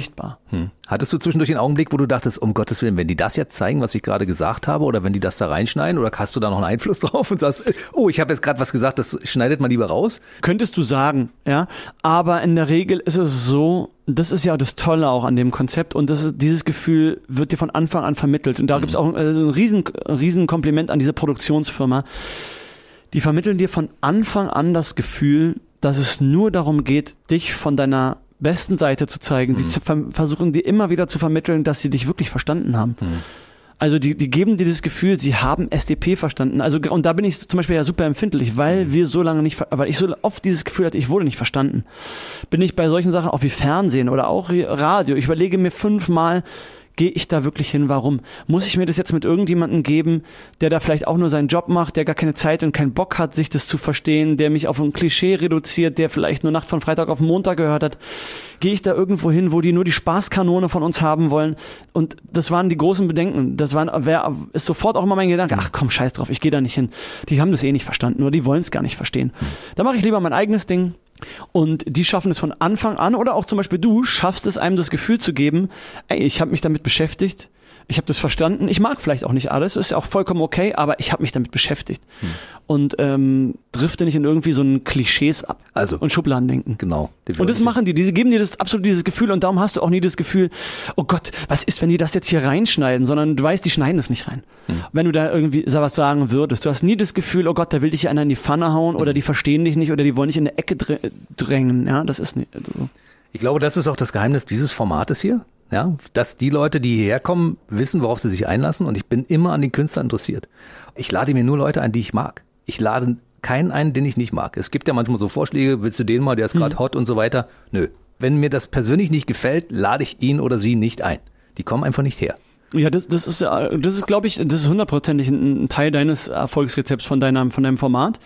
Hm. Hattest du zwischendurch den Augenblick, wo du dachtest, um Gottes Willen, wenn die das jetzt zeigen, was ich gerade gesagt habe, oder wenn die das da reinschneiden, oder hast du da noch einen Einfluss [laughs] drauf und sagst, oh, ich habe jetzt gerade was gesagt, das schneidet man lieber raus? Könntest du sagen, ja. Aber in der Regel ist es so, das ist ja das Tolle auch an dem Konzept und das, dieses Gefühl wird dir von Anfang an vermittelt. Und da mhm. gibt es auch ein, ein riesen, riesen Kompliment an diese Produktionsfirma. Die vermitteln dir von Anfang an das Gefühl, dass es nur darum geht, dich von deiner besten Seite zu zeigen. Mhm. Die zu versuchen dir immer wieder zu vermitteln, dass sie dich wirklich verstanden haben. Mhm. Also die, die geben dir das Gefühl, sie haben SDP verstanden. Also und da bin ich zum Beispiel ja super empfindlich, weil mhm. wir so lange nicht, weil ich so oft dieses Gefühl hatte, ich wurde nicht verstanden. Bin ich bei solchen Sachen auch wie Fernsehen oder auch Radio. Ich überlege mir fünfmal, gehe ich da wirklich hin? Warum? Muss ich mir das jetzt mit irgendjemandem geben, der da vielleicht auch nur seinen Job macht, der gar keine Zeit und keinen Bock hat, sich das zu verstehen, der mich auf ein Klischee reduziert, der vielleicht nur Nacht von Freitag auf Montag gehört hat? Gehe ich da irgendwo hin, wo die nur die Spaßkanone von uns haben wollen? Und das waren die großen Bedenken. Das waren, wer, ist sofort auch immer mein Gedanke, ach komm, scheiß drauf, ich gehe da nicht hin. Die haben das eh nicht verstanden oder die wollen es gar nicht verstehen. Da mache ich lieber mein eigenes Ding und die schaffen es von Anfang an oder auch zum Beispiel du schaffst es einem das Gefühl zu geben, ey, ich habe mich damit beschäftigt, ich habe das verstanden. Ich mag vielleicht auch nicht alles, ist ja auch vollkommen okay, aber ich habe mich damit beschäftigt. Hm. Und ähm, drifte nicht in irgendwie so ein Klischees ab also, und Schubladendenken. Genau. Und das machen die, die geben dir das absolut dieses Gefühl und darum hast du auch nie das Gefühl, oh Gott, was ist, wenn die das jetzt hier reinschneiden, sondern du weißt, die schneiden das nicht rein. Hm. Wenn du da irgendwie was sagen würdest, du hast nie das Gefühl, oh Gott, da will dich einer in die Pfanne hauen hm. oder die verstehen dich nicht oder die wollen dich in eine Ecke drängen. Ja, das ist nicht. Also. Ich glaube, das ist auch das Geheimnis dieses Formates hier. Ja, dass die Leute, die hierher kommen, wissen, worauf sie sich einlassen und ich bin immer an den Künstlern interessiert. Ich lade mir nur Leute ein, die ich mag. Ich lade keinen ein, den ich nicht mag. Es gibt ja manchmal so Vorschläge, willst du den mal, der ist gerade mhm. hot und so weiter. Nö. Wenn mir das persönlich nicht gefällt, lade ich ihn oder sie nicht ein. Die kommen einfach nicht her. Ja, das, das ist, das ist, glaube ich, das ist hundertprozentig ein, Teil deines Erfolgsrezepts von deinem, von deinem Format.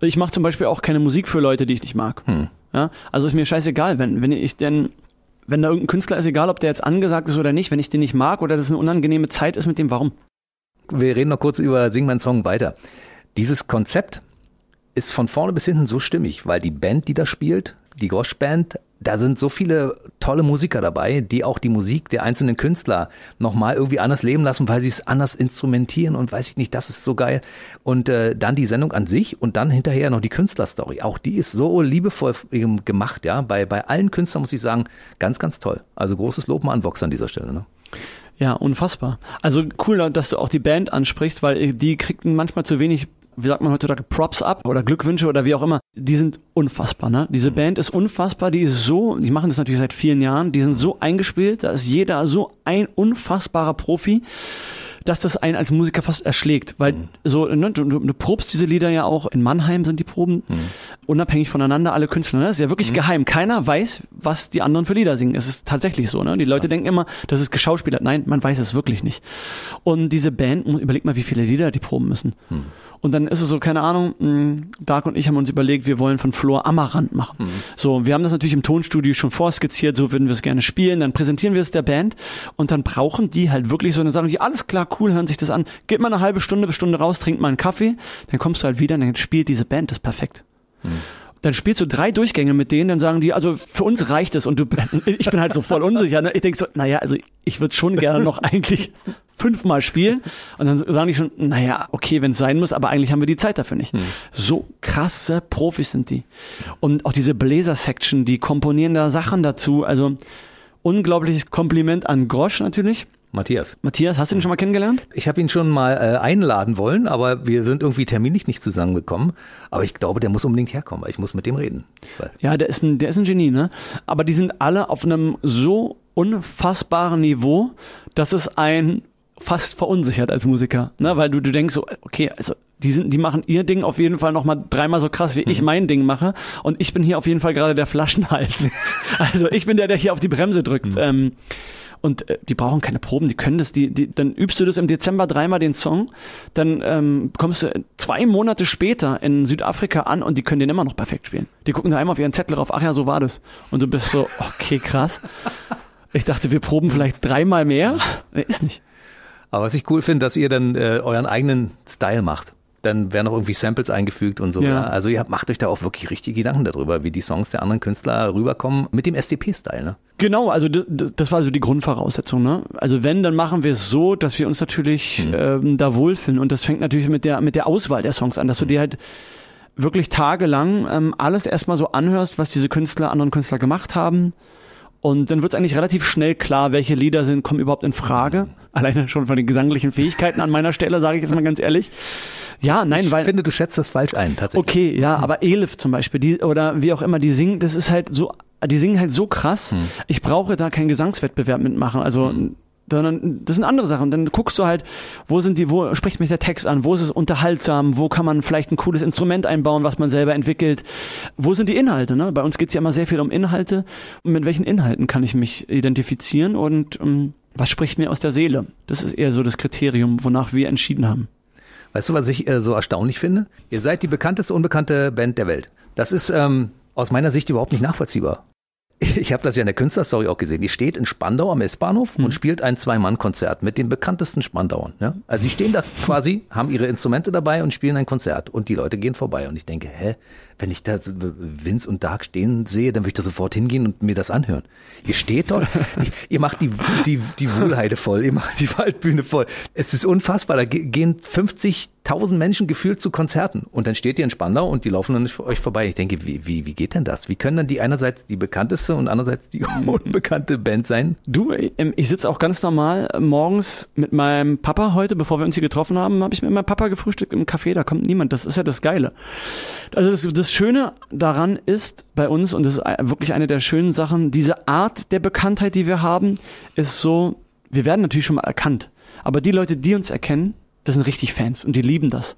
Und ich mache zum Beispiel auch keine Musik für Leute, die ich nicht mag. Hm. Ja, also ist mir scheißegal, wenn, wenn ich denn wenn da irgendein Künstler ist, egal ob der jetzt angesagt ist oder nicht, wenn ich den nicht mag oder das eine unangenehme Zeit ist mit dem, warum? Wir reden noch kurz über Sing mein Song weiter. Dieses Konzept ist von vorne bis hinten so stimmig, weil die Band, die da spielt, die Gosh-Band, da sind so viele tolle Musiker dabei, die auch die Musik der einzelnen Künstler nochmal irgendwie anders leben lassen, weil sie es anders instrumentieren und weiß ich nicht, das ist so geil. Und äh, dann die Sendung an sich und dann hinterher noch die Künstlerstory. Auch die ist so liebevoll gemacht, ja. Bei, bei allen Künstlern muss ich sagen, ganz, ganz toll. Also großes Lob mal an Vox an dieser Stelle. Ne? Ja, unfassbar. Also cool, dass du auch die Band ansprichst, weil die kriegen manchmal zu wenig wie sagt man heutzutage, Props ab oder Glückwünsche oder wie auch immer, die sind unfassbar. Ne? Diese mhm. Band ist unfassbar, die ist so, die machen das natürlich seit vielen Jahren, die sind so eingespielt, da ist jeder so ein unfassbarer Profi dass das einen als Musiker fast erschlägt. Weil mhm. so, ne, du, du, probst diese Lieder ja auch, in Mannheim sind die Proben, mhm. unabhängig voneinander, alle Künstler. Ne? Das ist ja wirklich mhm. geheim. Keiner weiß, was die anderen für Lieder singen. Es ist tatsächlich so. Ne? Die Leute Krass. denken immer, das ist geschauspielert. Nein, man weiß es wirklich nicht. Und diese Band, überleg mal, wie viele Lieder die proben müssen. Und dann ist es so, keine Ahnung, mh, Dark und ich haben uns überlegt, wir wollen von Flor Amarant machen. Mhm. So, wir haben das natürlich im Tonstudio schon vorskizziert, so würden wir es gerne spielen, dann präsentieren wir es der Band und dann brauchen die halt wirklich so eine Sache, die alles klar, cool, hören sich das an, geht mal eine halbe Stunde bis Stunde raus, trinkt mal einen Kaffee, dann kommst du halt wieder und dann spielt diese Band das perfekt. Mhm dann spielst du drei Durchgänge mit denen, dann sagen die, also für uns reicht es und du, [laughs] ich bin halt so voll unsicher. Ne? Ich denk so, naja, also ich würde schon gerne noch [laughs] eigentlich fünfmal spielen und dann sagen die schon, naja, okay, wenn es sein muss, aber eigentlich haben wir die Zeit dafür nicht. Hm. So krasse Profis sind die. Und auch diese Bläser-Section, die komponieren da Sachen dazu, also unglaubliches Kompliment an Grosch natürlich. Matthias. Matthias, hast du ihn schon mal kennengelernt? Ich habe ihn schon mal äh, einladen wollen, aber wir sind irgendwie terminlich nicht zusammengekommen. Aber ich glaube, der muss unbedingt herkommen, weil ich muss mit dem reden. Ja, der ist ein, der ist ein Genie, ne? Aber die sind alle auf einem so unfassbaren Niveau, dass es ein fast verunsichert als Musiker, ne? weil du, du denkst so, okay, also die sind, die machen ihr Ding auf jeden Fall nochmal dreimal so krass, wie ich mein Ding mache. Und ich bin hier auf jeden Fall gerade der Flaschenhals. [laughs] also ich bin der, der hier auf die Bremse drückt. Ähm, und äh, die brauchen keine Proben, die können das, die, die, dann übst du das im Dezember dreimal den Song, dann ähm, kommst du zwei Monate später in Südafrika an und die können den immer noch perfekt spielen. Die gucken da einmal auf ihren Zettel drauf, ach ja, so war das. Und du bist so, okay, krass. Ich dachte, wir proben vielleicht dreimal mehr. Nee, ist nicht. Aber was ich cool finde, dass ihr dann äh, euren eigenen Style macht. Dann werden auch irgendwie Samples eingefügt und so. Ja. Ja. Also ihr macht euch da auch wirklich richtig Gedanken darüber, wie die Songs der anderen Künstler rüberkommen mit dem SDP-Style. Ne? Genau, also das war so die Grundvoraussetzung. Ne? Also wenn, dann machen wir es so, dass wir uns natürlich ähm, da wohlfühlen. Und das fängt natürlich mit der, mit der Auswahl der Songs an, dass du dir halt wirklich tagelang ähm, alles erstmal so anhörst, was diese Künstler, anderen Künstler gemacht haben. Und dann wird es eigentlich relativ schnell klar, welche Lieder sind, kommen überhaupt in Frage. [laughs] Alleine schon von den gesanglichen Fähigkeiten an meiner Stelle, sage ich jetzt mal ganz ehrlich. Ja, nein, Ich weil. finde, du schätzt das falsch ein, tatsächlich. Okay, ja, aber Elif zum Beispiel, die, oder wie auch immer, die singen, das ist halt so, die singen halt so krass. Ich brauche da keinen Gesangswettbewerb mitmachen. Also, sondern das sind andere Sachen. Dann guckst du halt, wo sind die, wo spricht mich der Text an, wo ist es unterhaltsam, wo kann man vielleicht ein cooles Instrument einbauen, was man selber entwickelt, wo sind die Inhalte, ne? Bei uns geht's ja immer sehr viel um Inhalte. Und mit welchen Inhalten kann ich mich identifizieren und ähm, was spricht mir aus der Seele? Das ist eher so das Kriterium, wonach wir entschieden haben. Weißt du, was ich äh, so erstaunlich finde? Ihr seid die bekannteste unbekannte Band der Welt. Das ist ähm, aus meiner Sicht überhaupt nicht nachvollziehbar. [laughs] Ich habe das ja in der Künstlerstory auch gesehen. Die steht in Spandau am S-Bahnhof und spielt ein Zwei-Mann-Konzert mit den bekanntesten Spandauern. Ja? Also die stehen da [laughs] quasi, haben ihre Instrumente dabei und spielen ein Konzert und die Leute gehen vorbei. Und ich denke, hä, wenn ich da Vince und Dark stehen sehe, dann würde ich da sofort hingehen und mir das anhören. Ihr steht dort, [laughs] ihr macht die, die, die Wohlheide voll, ihr macht die Waldbühne voll. Es ist unfassbar, da ge- gehen 50.000 Menschen gefühlt zu Konzerten und dann steht ihr in Spandau und die laufen dann nicht für euch vorbei. Ich denke, wie, wie, wie geht denn das? Wie können dann die einerseits die bekannteste und andererseits die [laughs] unbekannte Band sein? Du, ähm, ich sitze auch ganz normal morgens mit meinem Papa heute, bevor wir uns hier getroffen haben, habe ich mit meinem Papa gefrühstückt im Café, da kommt niemand. Das ist ja das Geile. Also das, das Schöne daran ist bei uns, und das ist wirklich eine der schönen Sachen, diese Art der Bekanntheit, die wir haben, ist so, wir werden natürlich schon mal erkannt. Aber die Leute, die uns erkennen, das sind richtig Fans und die lieben das.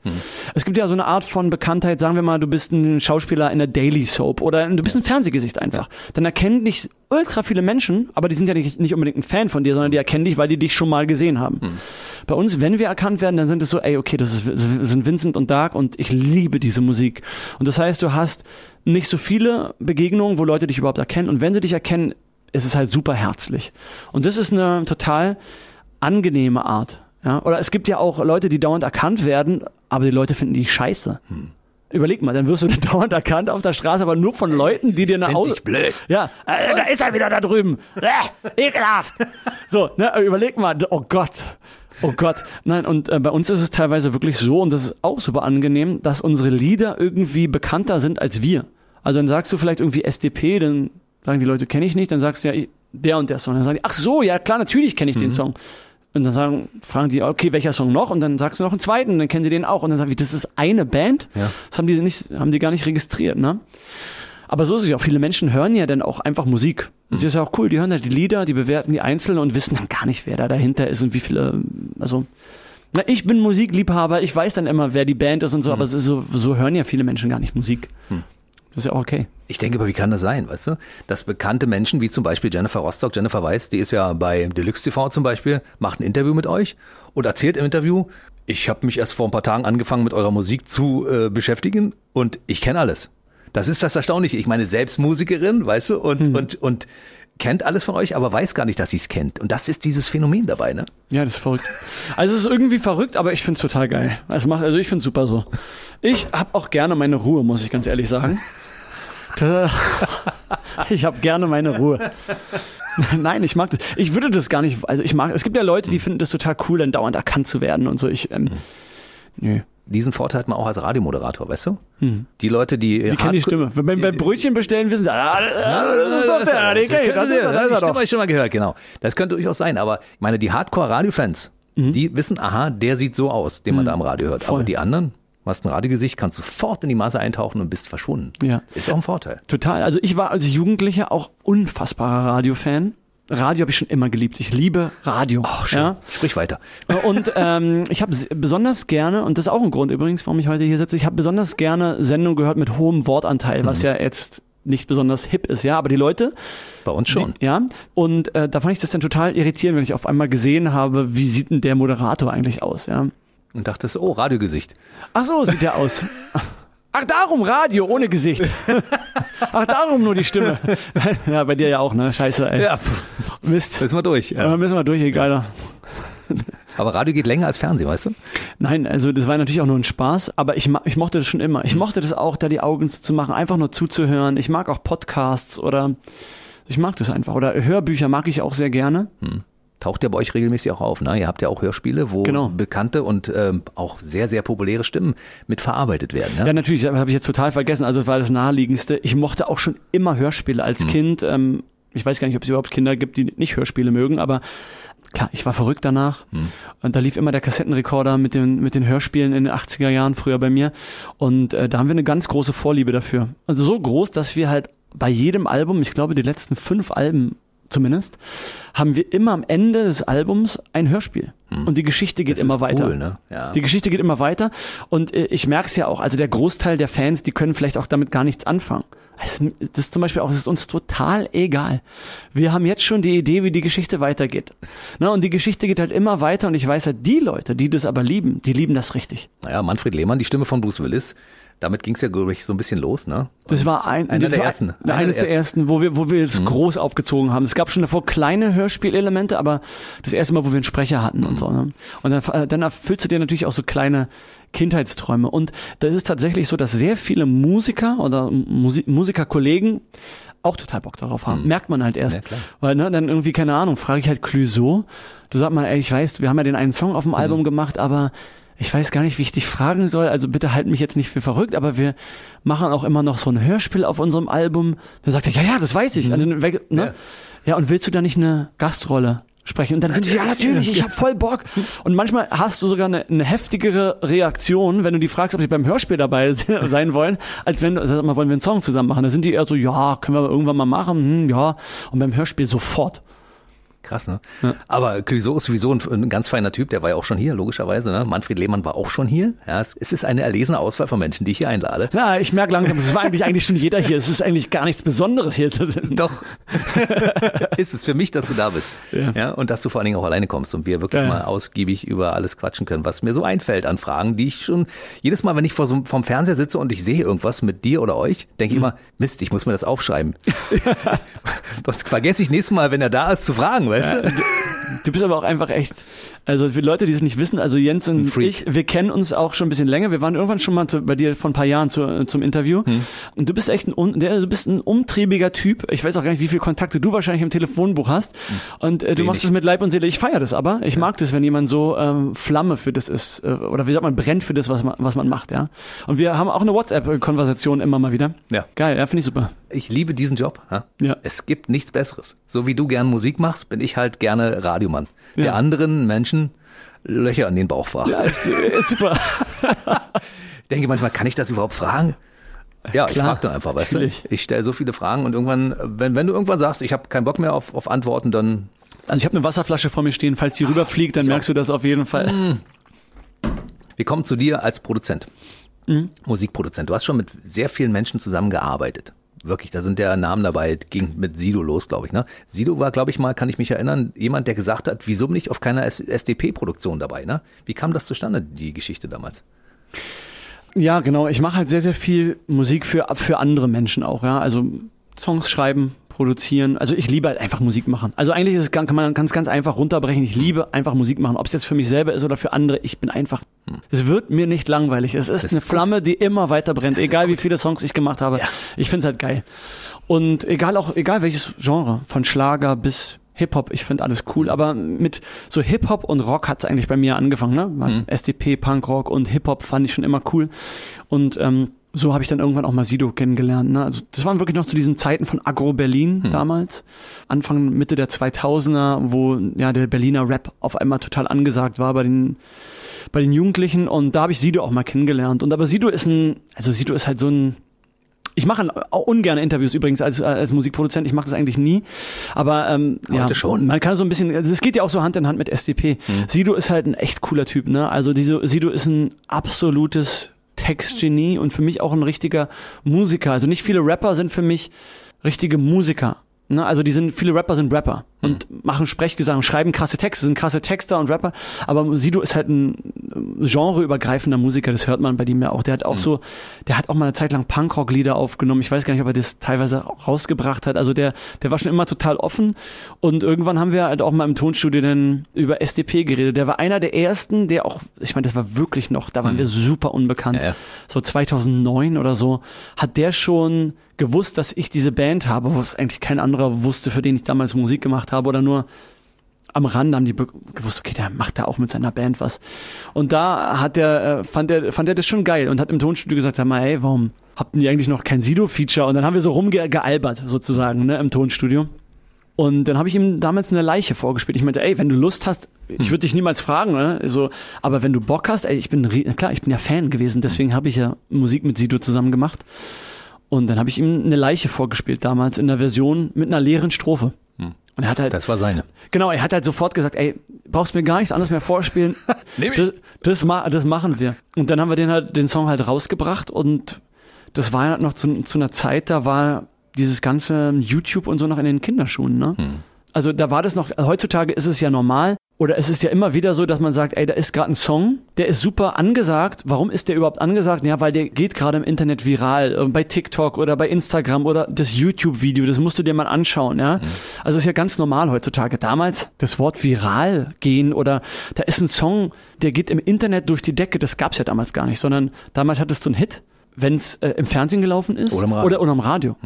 Es gibt ja so eine Art von Bekanntheit, sagen wir mal, du bist ein Schauspieler in der Daily Soap oder du bist ein Fernsehgesicht einfach. Dann erkennen dich ultra viele Menschen, aber die sind ja nicht, nicht unbedingt ein Fan von dir, sondern die erkennen dich, weil die dich schon mal gesehen haben. Bei uns, wenn wir erkannt werden, dann sind es so, ey, okay, das, ist, das sind Vincent und Dark und ich liebe diese Musik. Und das heißt, du hast nicht so viele Begegnungen, wo Leute dich überhaupt erkennen und wenn sie dich erkennen, ist es halt super herzlich. Und das ist eine total angenehme Art. Ja? Oder es gibt ja auch Leute, die dauernd erkannt werden, aber die Leute finden die scheiße. Überleg mal, dann wirst du [laughs] dauernd erkannt auf der Straße, aber nur von Leuten, die dir eine Find Auto... dich blöd. Ja, äh, da ist er wieder da drüben. Äh, ekelhaft. So, ne, überleg mal, oh Gott. Oh Gott. Nein, und äh, bei uns ist es teilweise wirklich so, und das ist auch super angenehm, dass unsere Lieder irgendwie bekannter sind als wir. Also dann sagst du vielleicht irgendwie SDP, dann sagen die Leute, kenne ich nicht, dann sagst du ja, ich, der und der Song. Dann sagen die, ach so, ja klar, natürlich kenne ich den Song. Und dann sagen, fragen die, okay, welcher Song noch? Und dann sagst du noch einen zweiten, dann kennen sie den auch. Und dann sagen die, das ist eine Band? Ja. Das haben die nicht, haben die gar nicht registriert, ne? Aber so ist es ja auch. Viele Menschen hören ja dann auch einfach Musik. Das ist ja auch cool. Die hören halt die Lieder, die bewerten die einzeln und wissen dann gar nicht, wer da dahinter ist und wie viele, also, na, ich bin Musikliebhaber, ich weiß dann immer, wer die Band ist und so, aber es ist so, so hören ja viele Menschen gar nicht Musik. Das ist ja auch okay. Ich denke, aber wie kann das sein, weißt du? Dass bekannte Menschen, wie zum Beispiel Jennifer Rostock, Jennifer Weiss, die ist ja bei Deluxe TV zum Beispiel, macht ein Interview mit euch und erzählt im Interview, ich habe mich erst vor ein paar Tagen angefangen, mit eurer Musik zu äh, beschäftigen und ich kenne alles. Das ist das Erstaunliche. Ich meine, selbst Musikerin, weißt du, und, und, und kennt alles von euch, aber weiß gar nicht, dass sie es kennt. Und das ist dieses Phänomen dabei, ne? Ja, das ist verrückt. Also es ist irgendwie verrückt, aber ich find's total geil. Es macht, also ich find's super so. Ich hab auch gerne meine Ruhe, muss ich ganz ehrlich sagen. [laughs] Ich habe gerne meine Ruhe. [laughs] Nein, ich mag das. Ich würde das gar nicht. Also ich mag. Es gibt ja Leute, die finden das total cool, dann dauernd erkannt zu werden und so. Ich. Ähm, nö. Diesen Vorteil hat man auch als Radiomoderator, weißt du? Die Leute, die. Die kennen die Stimme. Wenn beim Brötchen bestellen wissen sie, ah, das ist doch der, den kenn ich, das ist Die Stimme habe ich schon mal gehört, genau. Das könnte durchaus sein, aber ich meine, die Hardcore-Radio-Fans, die wissen, aha, der sieht so aus, den man da am Radio hört. Voll. Aber die anderen, hast ein Radiogesicht, kannst sofort in die Masse eintauchen und bist verschwunden. Ja. Ist auch ein Vorteil. Total. Also ich war als Jugendlicher auch unfassbarer Radiofan. Radio habe ich schon immer geliebt. Ich liebe Radio. Ach, schön. Ja? Sprich weiter. Und ähm, ich habe besonders gerne, und das ist auch ein Grund übrigens, warum ich heute hier sitze, ich habe besonders gerne Sendungen gehört mit hohem Wortanteil, was ja jetzt nicht besonders hip ist, ja, aber die Leute, Bei uns schon. die, ja, und äh, da fand ich das dann total irritierend, wenn ich auf einmal gesehen habe, wie sieht denn der Moderator eigentlich aus, ja. Und dachtest, oh, Radiogesicht. Ach so, sieht der aus. [laughs] Ach, darum Radio, ohne Gesicht. [laughs] Ach, darum nur die Stimme. ja, bei dir ja auch, ne? Scheiße, ey. Ja, Mist. müssen wir durch. Ja. Ja. müssen wir durch, egal. Aber Radio geht länger als Fernsehen, weißt du? Nein, also das war natürlich auch nur ein Spaß, aber ich, ich mochte das schon immer. Ich mochte das auch, da die Augen zu machen, einfach nur zuzuhören. Ich mag auch Podcasts oder ich mag das einfach. Oder Hörbücher mag ich auch sehr gerne. Taucht ja bei euch regelmäßig auch auf, ne? Ihr habt ja auch Hörspiele, wo Genau. bekannte und ähm, auch sehr, sehr populäre Stimmen mit verarbeitet werden. Ja? Ja, natürlich, habe ich jetzt total vergessen. Also das war das Naheliegendste. Ich mochte auch schon immer Hörspiele als Kind. Ähm, ich weiß gar nicht, ob es überhaupt Kinder gibt, die nicht Hörspiele mögen, aber klar, ich war verrückt danach. Und da lief immer der Kassettenrekorder mit den, mit den Hörspielen in den 80er Jahren früher bei mir. Und äh, da haben wir eine ganz große Vorliebe dafür. Also so groß, dass wir halt bei jedem Album, ich glaube die letzten fünf Alben zumindest, haben wir immer am Ende des Albums ein Hörspiel. Und die Geschichte geht Das immer weiter. cool, ne? Ja. Die Geschichte geht immer weiter und äh, ich merke es ja auch, also der Großteil der Fans, die können vielleicht auch damit gar nichts anfangen. Es, das ist zum Beispiel auch, es ist uns total egal. Wir haben jetzt schon die Idee, wie die Geschichte weitergeht. Ne, und die Geschichte geht halt immer weiter und ich weiß halt, die Leute, die das aber lieben, die lieben das richtig. Naja, Manfred Lehmann, die Stimme von Bruce Willis, damit ging es ja, glaube ich, so ein bisschen los, ne? Das war ein, Einer das der war ersten. ein- Einer eines der ersten, wo wir, wo wir es groß aufgezogen haben. Es gab schon davor kleine Hörspielelemente, aber das erste Mal, wo wir einen Sprecher hatten und so. Ne? Und dann, dann erfüllst du dir natürlich auch so kleine Kindheitsträume. Und da ist tatsächlich so, dass sehr viele Musiker oder Musi Musikerkollegen auch total Bock darauf haben. Merkt man halt erst. Ja, klar. Weil, ne, dann irgendwie, keine Ahnung, frage ich halt Clouseau. Du sag mal, ey, ich weiß, wir haben ja den einen Song auf dem Album gemacht, aber ich weiß gar nicht, wie ich dich fragen soll. Also bitte halt mich jetzt nicht für verrückt, aber wir machen auch immer noch so ein Hörspiel auf unserem Album. Da sagt er, ja, ja, das weiß ich. Und dann weg, ne? Ja. ja, und willst du da nicht eine Gastrolle sprechen? Und dann sind die, ja, natürlich, ich habe voll Bock. Und manchmal hast du sogar eine, eine heftigere Reaktion, wenn du die fragst, ob sie beim Hörspiel dabei [laughs] sein wollen, als wenn, sag mal, wollen wir einen Song zusammen machen. Da sind die eher so, ja, können wir irgendwann mal machen, hm, ja. Und beim Hörspiel sofort. Krass, ne? Aber Clouseau ist sowieso ein, ein ganz feiner Typ, der war ja auch schon hier, logischerweise, ne? Manfred Lehmann war auch schon hier. Ja, es, es ist eine erlesene Auswahl von Menschen, die ich hier einlade. Ja, ich merke langsam, es war eigentlich eigentlich schon jeder hier. Es ist eigentlich gar nichts Besonderes hier. Doch. [laughs] ist es für mich, dass du da bist. Ja. und dass du vor allen Dingen auch alleine kommst und wir wirklich Ja, ja. mal ausgiebig über alles quatschen können, was mir so einfällt an Fragen, die ich schon jedes Mal, wenn ich vor so, vom Fernseher sitze und ich sehe irgendwas mit dir oder euch, denke ich Mhm. immer, Mist, ich muss mir das aufschreiben. [laughs] Sonst vergesse ich nächstes Mal, wenn er da ist, zu fragen, weißt du? Du bist aber auch einfach echt, also für Leute, die es nicht wissen, also Jens und ich, wir kennen uns auch schon ein bisschen länger. Wir waren irgendwann schon mal zu, bei dir vor ein paar Jahren zu, zum Interview. Hm. Und du bist echt ein, der, du bist ein umtriebiger Typ. Ich weiß auch gar nicht, wie viele Kontakte du wahrscheinlich im Telefonbuch hast. Und äh, du Wenig. machst es mit Leib und Seele. Ich feiere das aber. Ich mag das, wenn jemand so ähm, Flamme für das ist, äh, oder wie sagt man, brennt für das, was man, was man macht, ja. Und wir haben auch eine WhatsApp-Konversation immer mal wieder. Ja. Geil, ja, finde ich super. Ich liebe diesen Job. Ja? Ja. Es gibt nichts Besseres. So wie du gern Musik machst, bin ich halt gerne Radiomann. Der Ja. anderen Menschen Löcher in den Bauch fragt. Ja, super. Ich [laughs] denke manchmal, kann ich das überhaupt fragen? Ja, ich Klar, frage dann einfach, weißt du? natürlich. Ich stelle so viele Fragen und irgendwann, wenn, wenn du irgendwann sagst, ich habe keinen Bock mehr auf, auf Antworten, dann Also ich habe eine Wasserflasche vor mir stehen. Falls die rüberfliegt, dann merkst du das auf jeden Fall. wir kommen zu dir als Produzent, Musikproduzent. Du hast schon mit sehr vielen Menschen zusammengearbeitet. Wirklich, da sind ja Namen dabei, ging mit Sido los, glaube ich. Ne? Sido war, glaube ich mal, kann ich mich erinnern, jemand, der gesagt hat, wieso bin ich auf keiner SDP-Produktion dabei? Ne? Wie kam das zustande, die Geschichte damals? Ja, genau. Ich mache halt sehr, sehr viel Musik für, für andere Menschen auch, ja. Also Songs schreiben, produzieren. Also ich liebe halt einfach Musik machen. Also eigentlich ist es, kann man ganz, ganz einfach runterbrechen. Ich liebe einfach Musik machen. Ob es jetzt für mich selber ist oder für andere. Ich bin einfach, es wird mir nicht langweilig. Es ist Das eine ist gut. Flamme, die immer weiter brennt. Das ist egal wie viele Songs ich gemacht habe. Ja. Ich find's halt geil. Und egal auch, egal welches Genre. Von Schlager bis Hip-Hop, ich finde alles cool, aber mit so Hip-Hop und Rock hat's eigentlich bei mir angefangen, ne? Mhm. SDP, Punkrock und Hip-Hop fand ich schon immer cool. Und ähm, so habe ich dann irgendwann auch mal Sido kennengelernt. Ne? Also das waren wirklich noch zu diesen Zeiten von Agro Berlin damals, Anfang Mitte der 2000er, wo ja der Berliner Rap auf einmal total angesagt war bei den bei den Jugendlichen und da habe ich Sido auch mal kennengelernt. Und aber Sido ist ein, also Sido ist halt so ein Ich mache auch ungern Interviews übrigens als, als Musikproduzent. Ich mache das eigentlich nie. Aber ähm, ja, schon. man kann so ein bisschen, also es geht ja auch so Hand in Hand mit SDP. Hm. Sido ist halt ein echt cooler Typ, ne? Also diese, Sido ist ein absolutes Textgenie und für mich auch ein richtiger Musiker. Also nicht viele Rapper sind für mich richtige Musiker. Ne? Also die sind, viele Rapper sind Rapper und machen Sprechgesang, schreiben krasse Texte, sind krasse Texter und Rapper. Aber Sido ist halt ein genreübergreifender Musiker, das hört man bei dem ja auch. Der hat auch so, der hat auch mal eine Zeit lang Punkrock-Lieder aufgenommen. Ich weiß gar nicht, ob er das teilweise rausgebracht hat. Also der, der war schon immer total offen. Und irgendwann haben wir halt auch mal im Tonstudio dann über SDP geredet. Der war einer der ersten, der auch, ich meine, das war wirklich noch, da waren wir super unbekannt. Ja, ja. So 2009 oder so, hat der schon gewusst, dass ich diese Band habe, was eigentlich kein anderer wusste, für den ich damals Musik gemacht habe oder nur am Rand haben die gewusst, okay, der macht da auch mit seiner Band was. Und da hat der, äh, fand er, fand er das schon geil und hat im Tonstudio gesagt, sag mal, ey, warum habt ihr eigentlich noch kein Sido-Feature? Und dann haben wir so rumgealbert sozusagen, ne, im Tonstudio. Und dann habe ich ihm damals eine Leiche vorgespielt. Ich meinte, ey, wenn du Lust hast, ich würde dich niemals fragen, ne? So, aber wenn du Bock hast, ey, ich bin klar, ich bin ja Fan gewesen, deswegen habe ich ja Musik mit Sido zusammen gemacht. Und dann habe ich ihm eine Leiche vorgespielt damals in der Version mit einer leeren Strophe. Und er hat halt Das war seine. Genau, er hat halt sofort gesagt, ey, brauchst mir gar nichts anderes mehr vorspielen. [laughs] Nehm ich. das, das, ma das machen wir. Und dann haben wir den halt, den Song halt rausgebracht und das war ja noch zu, zu einer Zeit, da war dieses ganze YouTube und so noch in den Kinderschuhen, ne? Also da war das noch, heutzutage ist es ja normal oder es ist ja immer wieder so, dass man sagt, ey, da ist gerade ein Song, der ist super angesagt. Warum ist der überhaupt angesagt? Ja, weil der geht gerade im Internet viral, äh, bei TikTok oder bei Instagram oder das YouTube-Video, das musst du dir mal anschauen, ja. Also ist ja ganz normal heutzutage. Damals das Wort viral gehen oder da ist ein Song, der geht im Internet durch die Decke, das gab's ja damals gar nicht, sondern damals hattest du einen Hit, wenn es äh, im Fernsehen gelaufen ist Oder im Radio. oder, oder im Radio.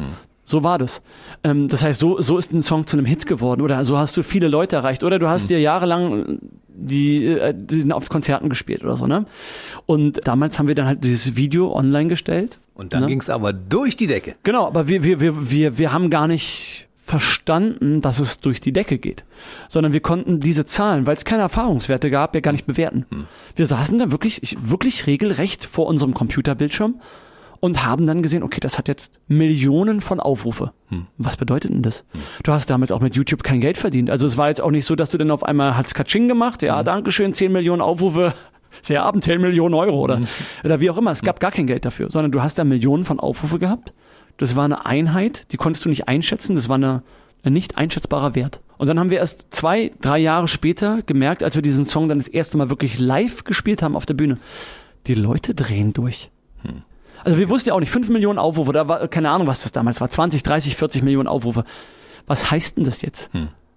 So war das. Ähm, das heißt, so, so ist ein Song zu einem Hit geworden oder so hast du viele Leute erreicht oder du hast dir jahrelang die, äh, die auf Konzerten gespielt oder so, ne? Und damals haben wir dann halt dieses Video online gestellt. Und dann ne? ging es aber durch die Decke. Genau, aber wir, wir, wir, wir, wir haben gar nicht verstanden, dass es durch die Decke geht, sondern wir konnten diese Zahlen, weil es keine Erfahrungswerte gab, ja gar nicht bewerten. Wir saßen da wirklich, ich, wirklich regelrecht vor unserem Computerbildschirm und haben dann gesehen, okay, das hat jetzt Millionen von Aufrufe. Was bedeutet denn das? Du hast damals auch mit YouTube kein Geld verdient. Also es war jetzt auch nicht so, dass du dann auf einmal hat's Katsching gemacht, ja, Dankeschön, 10 Millionen Aufrufe, [laughs] sehr Abend 10 Millionen Euro oder, oder wie auch immer. Es gab gar kein Geld dafür, sondern du hast da Millionen von Aufrufe gehabt. Das war eine Einheit, die konntest du nicht einschätzen, das war eine, ein nicht einschätzbarer Wert. Und dann haben wir erst zwei, drei Jahre später gemerkt, als wir diesen Song dann das erste Mal wirklich live gespielt haben auf der Bühne, die Leute drehen durch. Also wir wussten ja auch nicht, 5 Millionen Aufrufe, da war keine Ahnung, was das damals war, 20, 30, 40 Millionen Aufrufe. Was heißt denn das jetzt?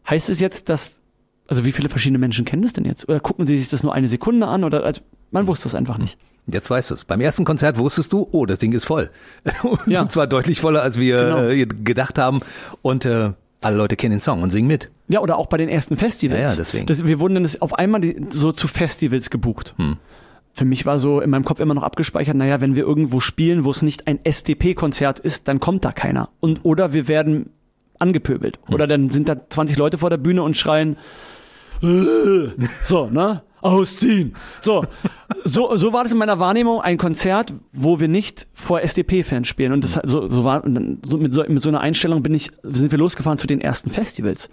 Heißt es jetzt, dass, also wie viele verschiedene Menschen kennen das denn jetzt? Oder gucken sie sich das nur eine Sekunde an? Oder also, man wusste es einfach nicht. Jetzt weißt du es. Beim ersten Konzert wusstest du, oh, das Ding ist voll. [laughs] Und Ja. zwar deutlich voller, als wir Genau. äh, gedacht haben. Und äh, alle Leute kennen den Song und singen mit. Ja, oder auch bei den ersten Festivals. Ja, ja, deswegen. Das, wir wurden dann auf einmal so zu Festivals gebucht. Hm. Für mich war so in meinem Kopf immer noch abgespeichert, naja, wenn wir irgendwo spielen, wo es nicht ein SDP-Konzert ist, dann kommt da keiner. Und, oder wir werden angepöbelt. Hm. Oder dann sind da 20 Leute vor der Bühne und schreien, "Äh", so, ne? Ausziehen. So, so, so war das in meiner Wahrnehmung ein Konzert, wo wir nicht vor SDP-Fans spielen. Und das so, so war so mit, so, mit so einer Einstellung bin ich, sind wir losgefahren zu den ersten Festivals.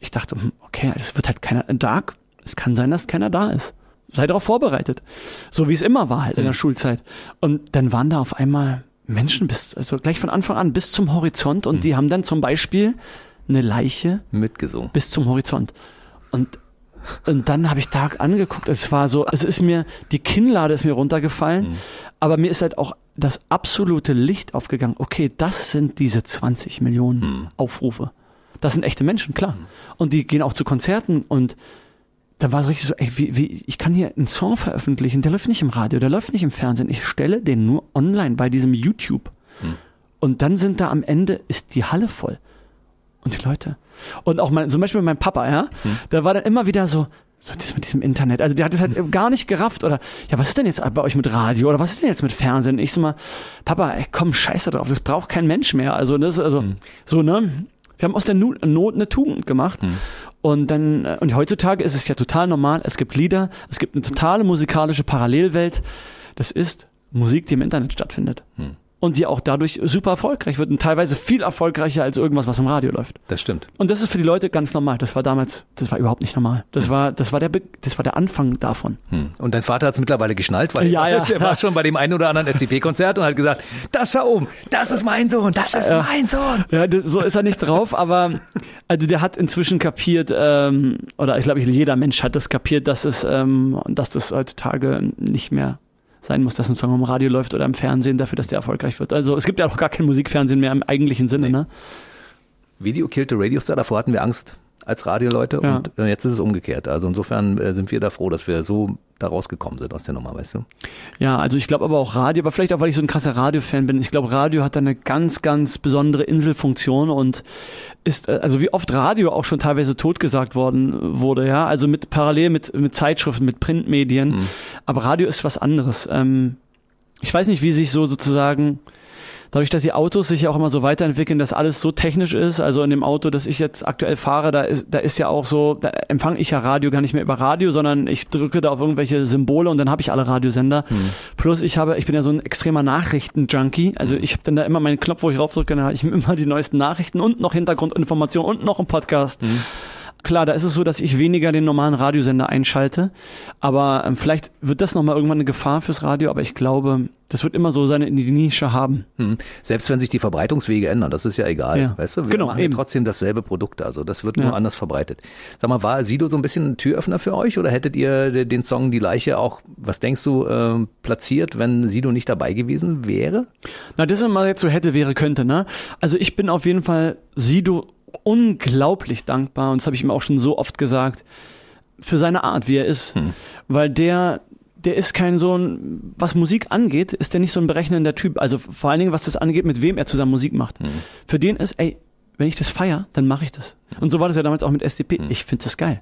Ich dachte, hm, okay, es wird halt keiner Dark. Es kann sein, dass keiner da ist. Sei darauf vorbereitet. So wie es immer war halt in der Schulzeit. Und dann waren da auf einmal Menschen bis, also gleich von Anfang an bis zum Horizont und die haben dann zum Beispiel eine Leiche Mitgesungen. bis zum Horizont. Und, und dann habe ich da angeguckt, es war so, es ist mir, die Kinnlade ist mir runtergefallen, aber mir ist halt auch das absolute Licht aufgegangen. Okay, das sind diese 20 Millionen Aufrufe. Das sind echte Menschen, klar. Und die gehen auch zu Konzerten und da war es richtig so, ey, wie, wie, ich kann hier einen Song veröffentlichen, der läuft nicht im Radio, der läuft nicht im Fernsehen. Ich stelle den nur online bei diesem YouTube. Und dann sind da am Ende, ist die Halle voll. Und die Leute. Und auch mein, zum Beispiel mein Papa, ja, der war dann immer wieder so, so das mit diesem Internet. Also der hat es halt gar nicht gerafft oder, ja, was ist denn jetzt bei euch mit Radio oder was ist denn jetzt mit Fernsehen? Ich so mal, Papa, ey, komm, scheiße drauf, das braucht kein Mensch mehr. Also das, also, so, ne? Wir haben aus der Not eine Tugend gemacht. Und dann, äh, und heutzutage ist es ja total normal. Es gibt Lieder, es gibt eine totale musikalische Parallelwelt. Das ist Musik, die im Internet stattfindet. Und die auch dadurch super erfolgreich wird und teilweise viel erfolgreicher als irgendwas, was im Radio läuft. Das stimmt. Und das ist für die Leute ganz normal. Das war damals, das war überhaupt nicht normal. Das war, das war der, Be das war der Anfang davon. Hm. Und dein Vater hat es mittlerweile geschnallt, weil Ja, ja. er war schon bei dem einen oder anderen SCP-Konzert und hat gesagt, das da oben, das ist mein Sohn, das ist mein Sohn. Ja, das, so ist er nicht drauf, aber also der hat inzwischen kapiert, ähm, oder ich glaube, jeder Mensch hat das kapiert, dass es, ähm, dass das heutzutage nicht mehr sein muss, dass ein Song im Radio läuft oder im Fernsehen dafür, dass der erfolgreich wird. Also es gibt ja auch gar kein Musikfernsehen mehr im eigentlichen Sinne, ne? Video killte Radiostar, davor hatten wir Angst als Radioleute Ja. und äh, jetzt ist es umgekehrt. Also insofern äh, sind wir da froh, dass wir so da rausgekommen sind aus der Nummer, weißt du? Ja, also ich glaube aber auch Radio, aber vielleicht auch, weil ich so ein krasser Radio-Fan bin. Ich glaube, Radio hat da eine ganz, ganz besondere Inselfunktion und ist, äh, also wie oft Radio auch schon teilweise totgesagt worden wurde, ja, also mit parallel mit, mit Zeitschriften, mit Printmedien. Aber Radio ist was anderes. Ähm, ich weiß nicht, wie sich so sozusagen dadurch, dass die Autos sich ja auch immer so weiterentwickeln, dass alles so technisch ist, also in dem Auto, das ich jetzt aktuell fahre, da ist, da ist ja auch so, da empfange ich ja Radio gar nicht mehr über Radio, sondern ich drücke da auf irgendwelche Symbole und dann habe ich alle Radiosender. Plus ich habe, ich bin ja so ein extremer Nachrichten-Junkie, also ich habe dann da immer meinen Knopf, wo ich raufdrücke, dann habe ich immer die neuesten Nachrichten und noch Hintergrundinformationen und noch einen Podcast. Klar, da ist es so, dass ich weniger den normalen Radiosender einschalte, aber ähm, vielleicht wird das nochmal irgendwann eine Gefahr fürs Radio, aber ich glaube, das wird immer so seine die Nische haben. Hm. Selbst wenn sich die Verbreitungswege ändern, das ist ja egal, Ja. weißt du? Wir Genau, machen ja eben. trotzdem dasselbe Produkt, also das wird Ja. nur anders verbreitet. Sag mal, war Sido so ein bisschen ein Türöffner für euch oder hättet ihr de- den Song Die Leiche auch, was denkst du, ähm, platziert, wenn Sido nicht dabei gewesen wäre? Na, das ist mal jetzt so hätte, wäre, könnte, ne? Also ich bin auf jeden Fall Sido unglaublich dankbar und das habe ich ihm auch schon so oft gesagt, für seine Art, wie er ist. Weil der, der ist kein so ein, was Musik angeht, ist der nicht so ein berechnender Typ. Also vor allen Dingen, was das angeht, mit wem er zusammen Musik macht. Für den ist, ey, wenn ich das feier, dann mache ich das. Und so war das ja damals auch mit SDP. Ich finde das geil.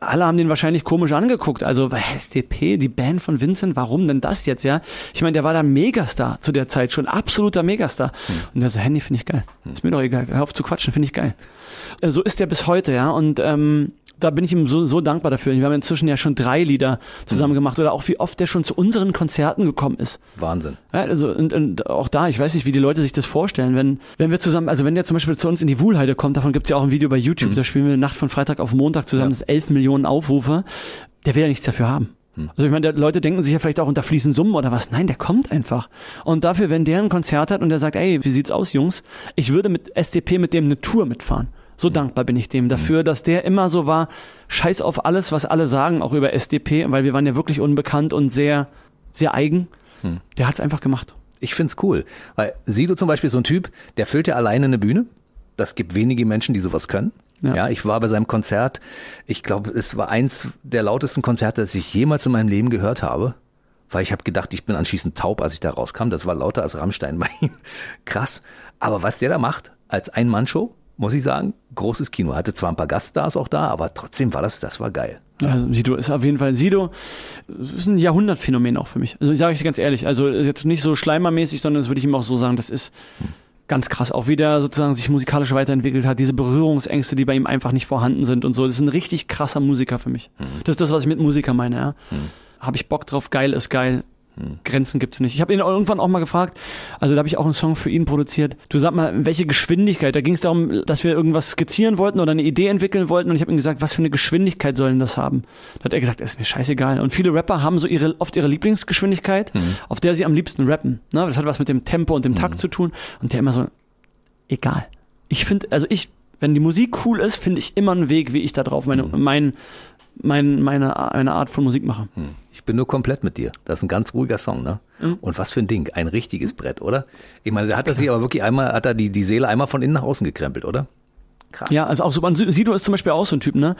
Alle haben den wahrscheinlich komisch angeguckt. Also SDP, die Band von Vincent, warum denn das jetzt, ja? Ich meine, der war da Megastar zu der Zeit schon, absoluter Megastar. Und der so, Handy finde ich geil. Ist mir doch egal, hör auf zu quatschen, finde ich geil. Äh, So ist der bis heute, ja. Und ähm, da bin ich ihm so, so dankbar dafür. Wir haben inzwischen ja schon drei Lieder zusammen gemacht oder auch wie oft der schon zu unseren Konzerten gekommen ist. Wahnsinn. Ja, also und, und auch da, ich weiß nicht, wie die Leute sich das vorstellen, wenn, wenn wir zusammen, also wenn der zum Beispiel zu uns in die Wuhlheide kommt, davon gibt's ja auch ein Video bei YouTube, da spielen wir Nacht von Freitag auf Montag zusammen, Ja. das 11 Millionen Aufrufe, der will ja nichts dafür haben. Also ich meine, Leute denken sich ja vielleicht auch, unter fließen Summen oder was. Nein, der kommt einfach. Und dafür, wenn der ein Konzert hat und der sagt, ey, wie sieht's aus, Jungs? Ich würde mit SDP mit dem eine Tour mitfahren. So dankbar bin ich dem dafür, dass der immer so war, scheiß auf alles, was alle sagen, auch über SDP, weil wir waren ja wirklich unbekannt und sehr, sehr eigen. Der hat's einfach gemacht. Ich find's cool, weil Sido zum Beispiel ist so ein Typ, der füllt ja alleine eine Bühne. Das gibt wenige Menschen, die sowas können. Ja, Ja. ich war bei seinem Konzert. Ich glaube, es war eins der lautesten Konzerte, das ich jemals in meinem Leben gehört habe. Weil ich habe gedacht, ich bin anschließend taub, als ich da rauskam. Das war lauter als Rammstein bei ihm. [laughs] Krass. Aber was der da macht, als Ein-Mann-Show, muss ich sagen, großes Kino. Hatte zwar ein paar Gaststars auch da, aber trotzdem war das, das war geil. Also Sido ist auf jeden Fall Sido ist ein Jahrhundertphänomen auch für mich. Also ich sage ich dir ganz ehrlich, also jetzt nicht so schleimermäßig, sondern das würde ich ihm auch so sagen, das ist ganz krass, auch wie der sozusagen sich musikalisch weiterentwickelt hat, diese Berührungsängste, die bei ihm einfach nicht vorhanden sind und so. Das ist ein richtig krasser Musiker für mich. Das ist das, was ich mit Musiker meine, ja. Habe ich Bock drauf, geil ist geil. Grenzen gibt's nicht. Ich habe ihn irgendwann auch mal gefragt, also da habe ich auch einen Song für ihn produziert. Du sag mal, welche Geschwindigkeit? Da ging es darum, dass wir irgendwas skizzieren wollten oder eine Idee entwickeln wollten und ich habe ihm gesagt, was für eine Geschwindigkeit soll denn das haben? Da hat er gesagt, ist mir scheißegal. Und viele Rapper haben so ihre oft ihre Lieblingsgeschwindigkeit, auf der sie am liebsten rappen. Ne? Das hat was mit dem Tempo und dem Takt zu tun und der immer so, egal. Ich finde, also ich, wenn die Musik cool ist, finde ich immer einen Weg, wie ich da drauf meine, mein, mein, meine, meine Art von Musik mache. Hm. Ich bin nur komplett mit dir. Das ist ein ganz ruhiger Song, ne? Und was für ein Ding. Ein richtiges Brett, oder? Ich meine, da hat er sich aber wirklich einmal, hat er die, die Seele einmal von innen nach außen gekrempelt, oder? Krass. Ja, also auch so, Sido ist zum Beispiel auch so ein Typ, ne?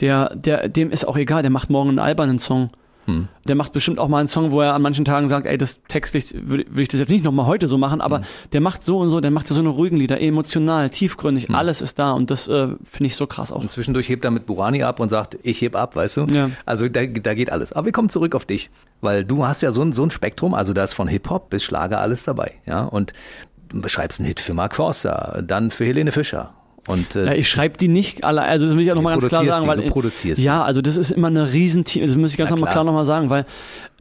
Der, der, dem ist auch egal, der macht morgen einen albernen Song. Hm. Der macht bestimmt auch mal einen Song, wo er an manchen Tagen sagt, ey, das textlich würde würd ich das jetzt nicht nochmal heute so machen, aber der macht so und so, der macht ja so eine ruhigen Lieder, emotional, tiefgründig, alles ist da und das äh, finde ich so krass auch. Und zwischendurch hebt er mit Burani ab und sagt, ich heb ab, weißt du? Ja. Also da, da geht alles. Aber wir kommen zurück auf dich, weil du hast ja so ein, so ein Spektrum, also da ist von Hip-Hop bis Schlager alles dabei, ja? Und du beschreibst einen Hit für Mark Forster, dann für Helene Fischer. Und äh, Ja, ich schreibe die nicht alle, also das will ich auch nochmal ganz klar sagen, die, weil du produzierst ja, also das ist immer eine Riesenteam, das muss ich ganz nochmal klar. klar nochmal sagen, weil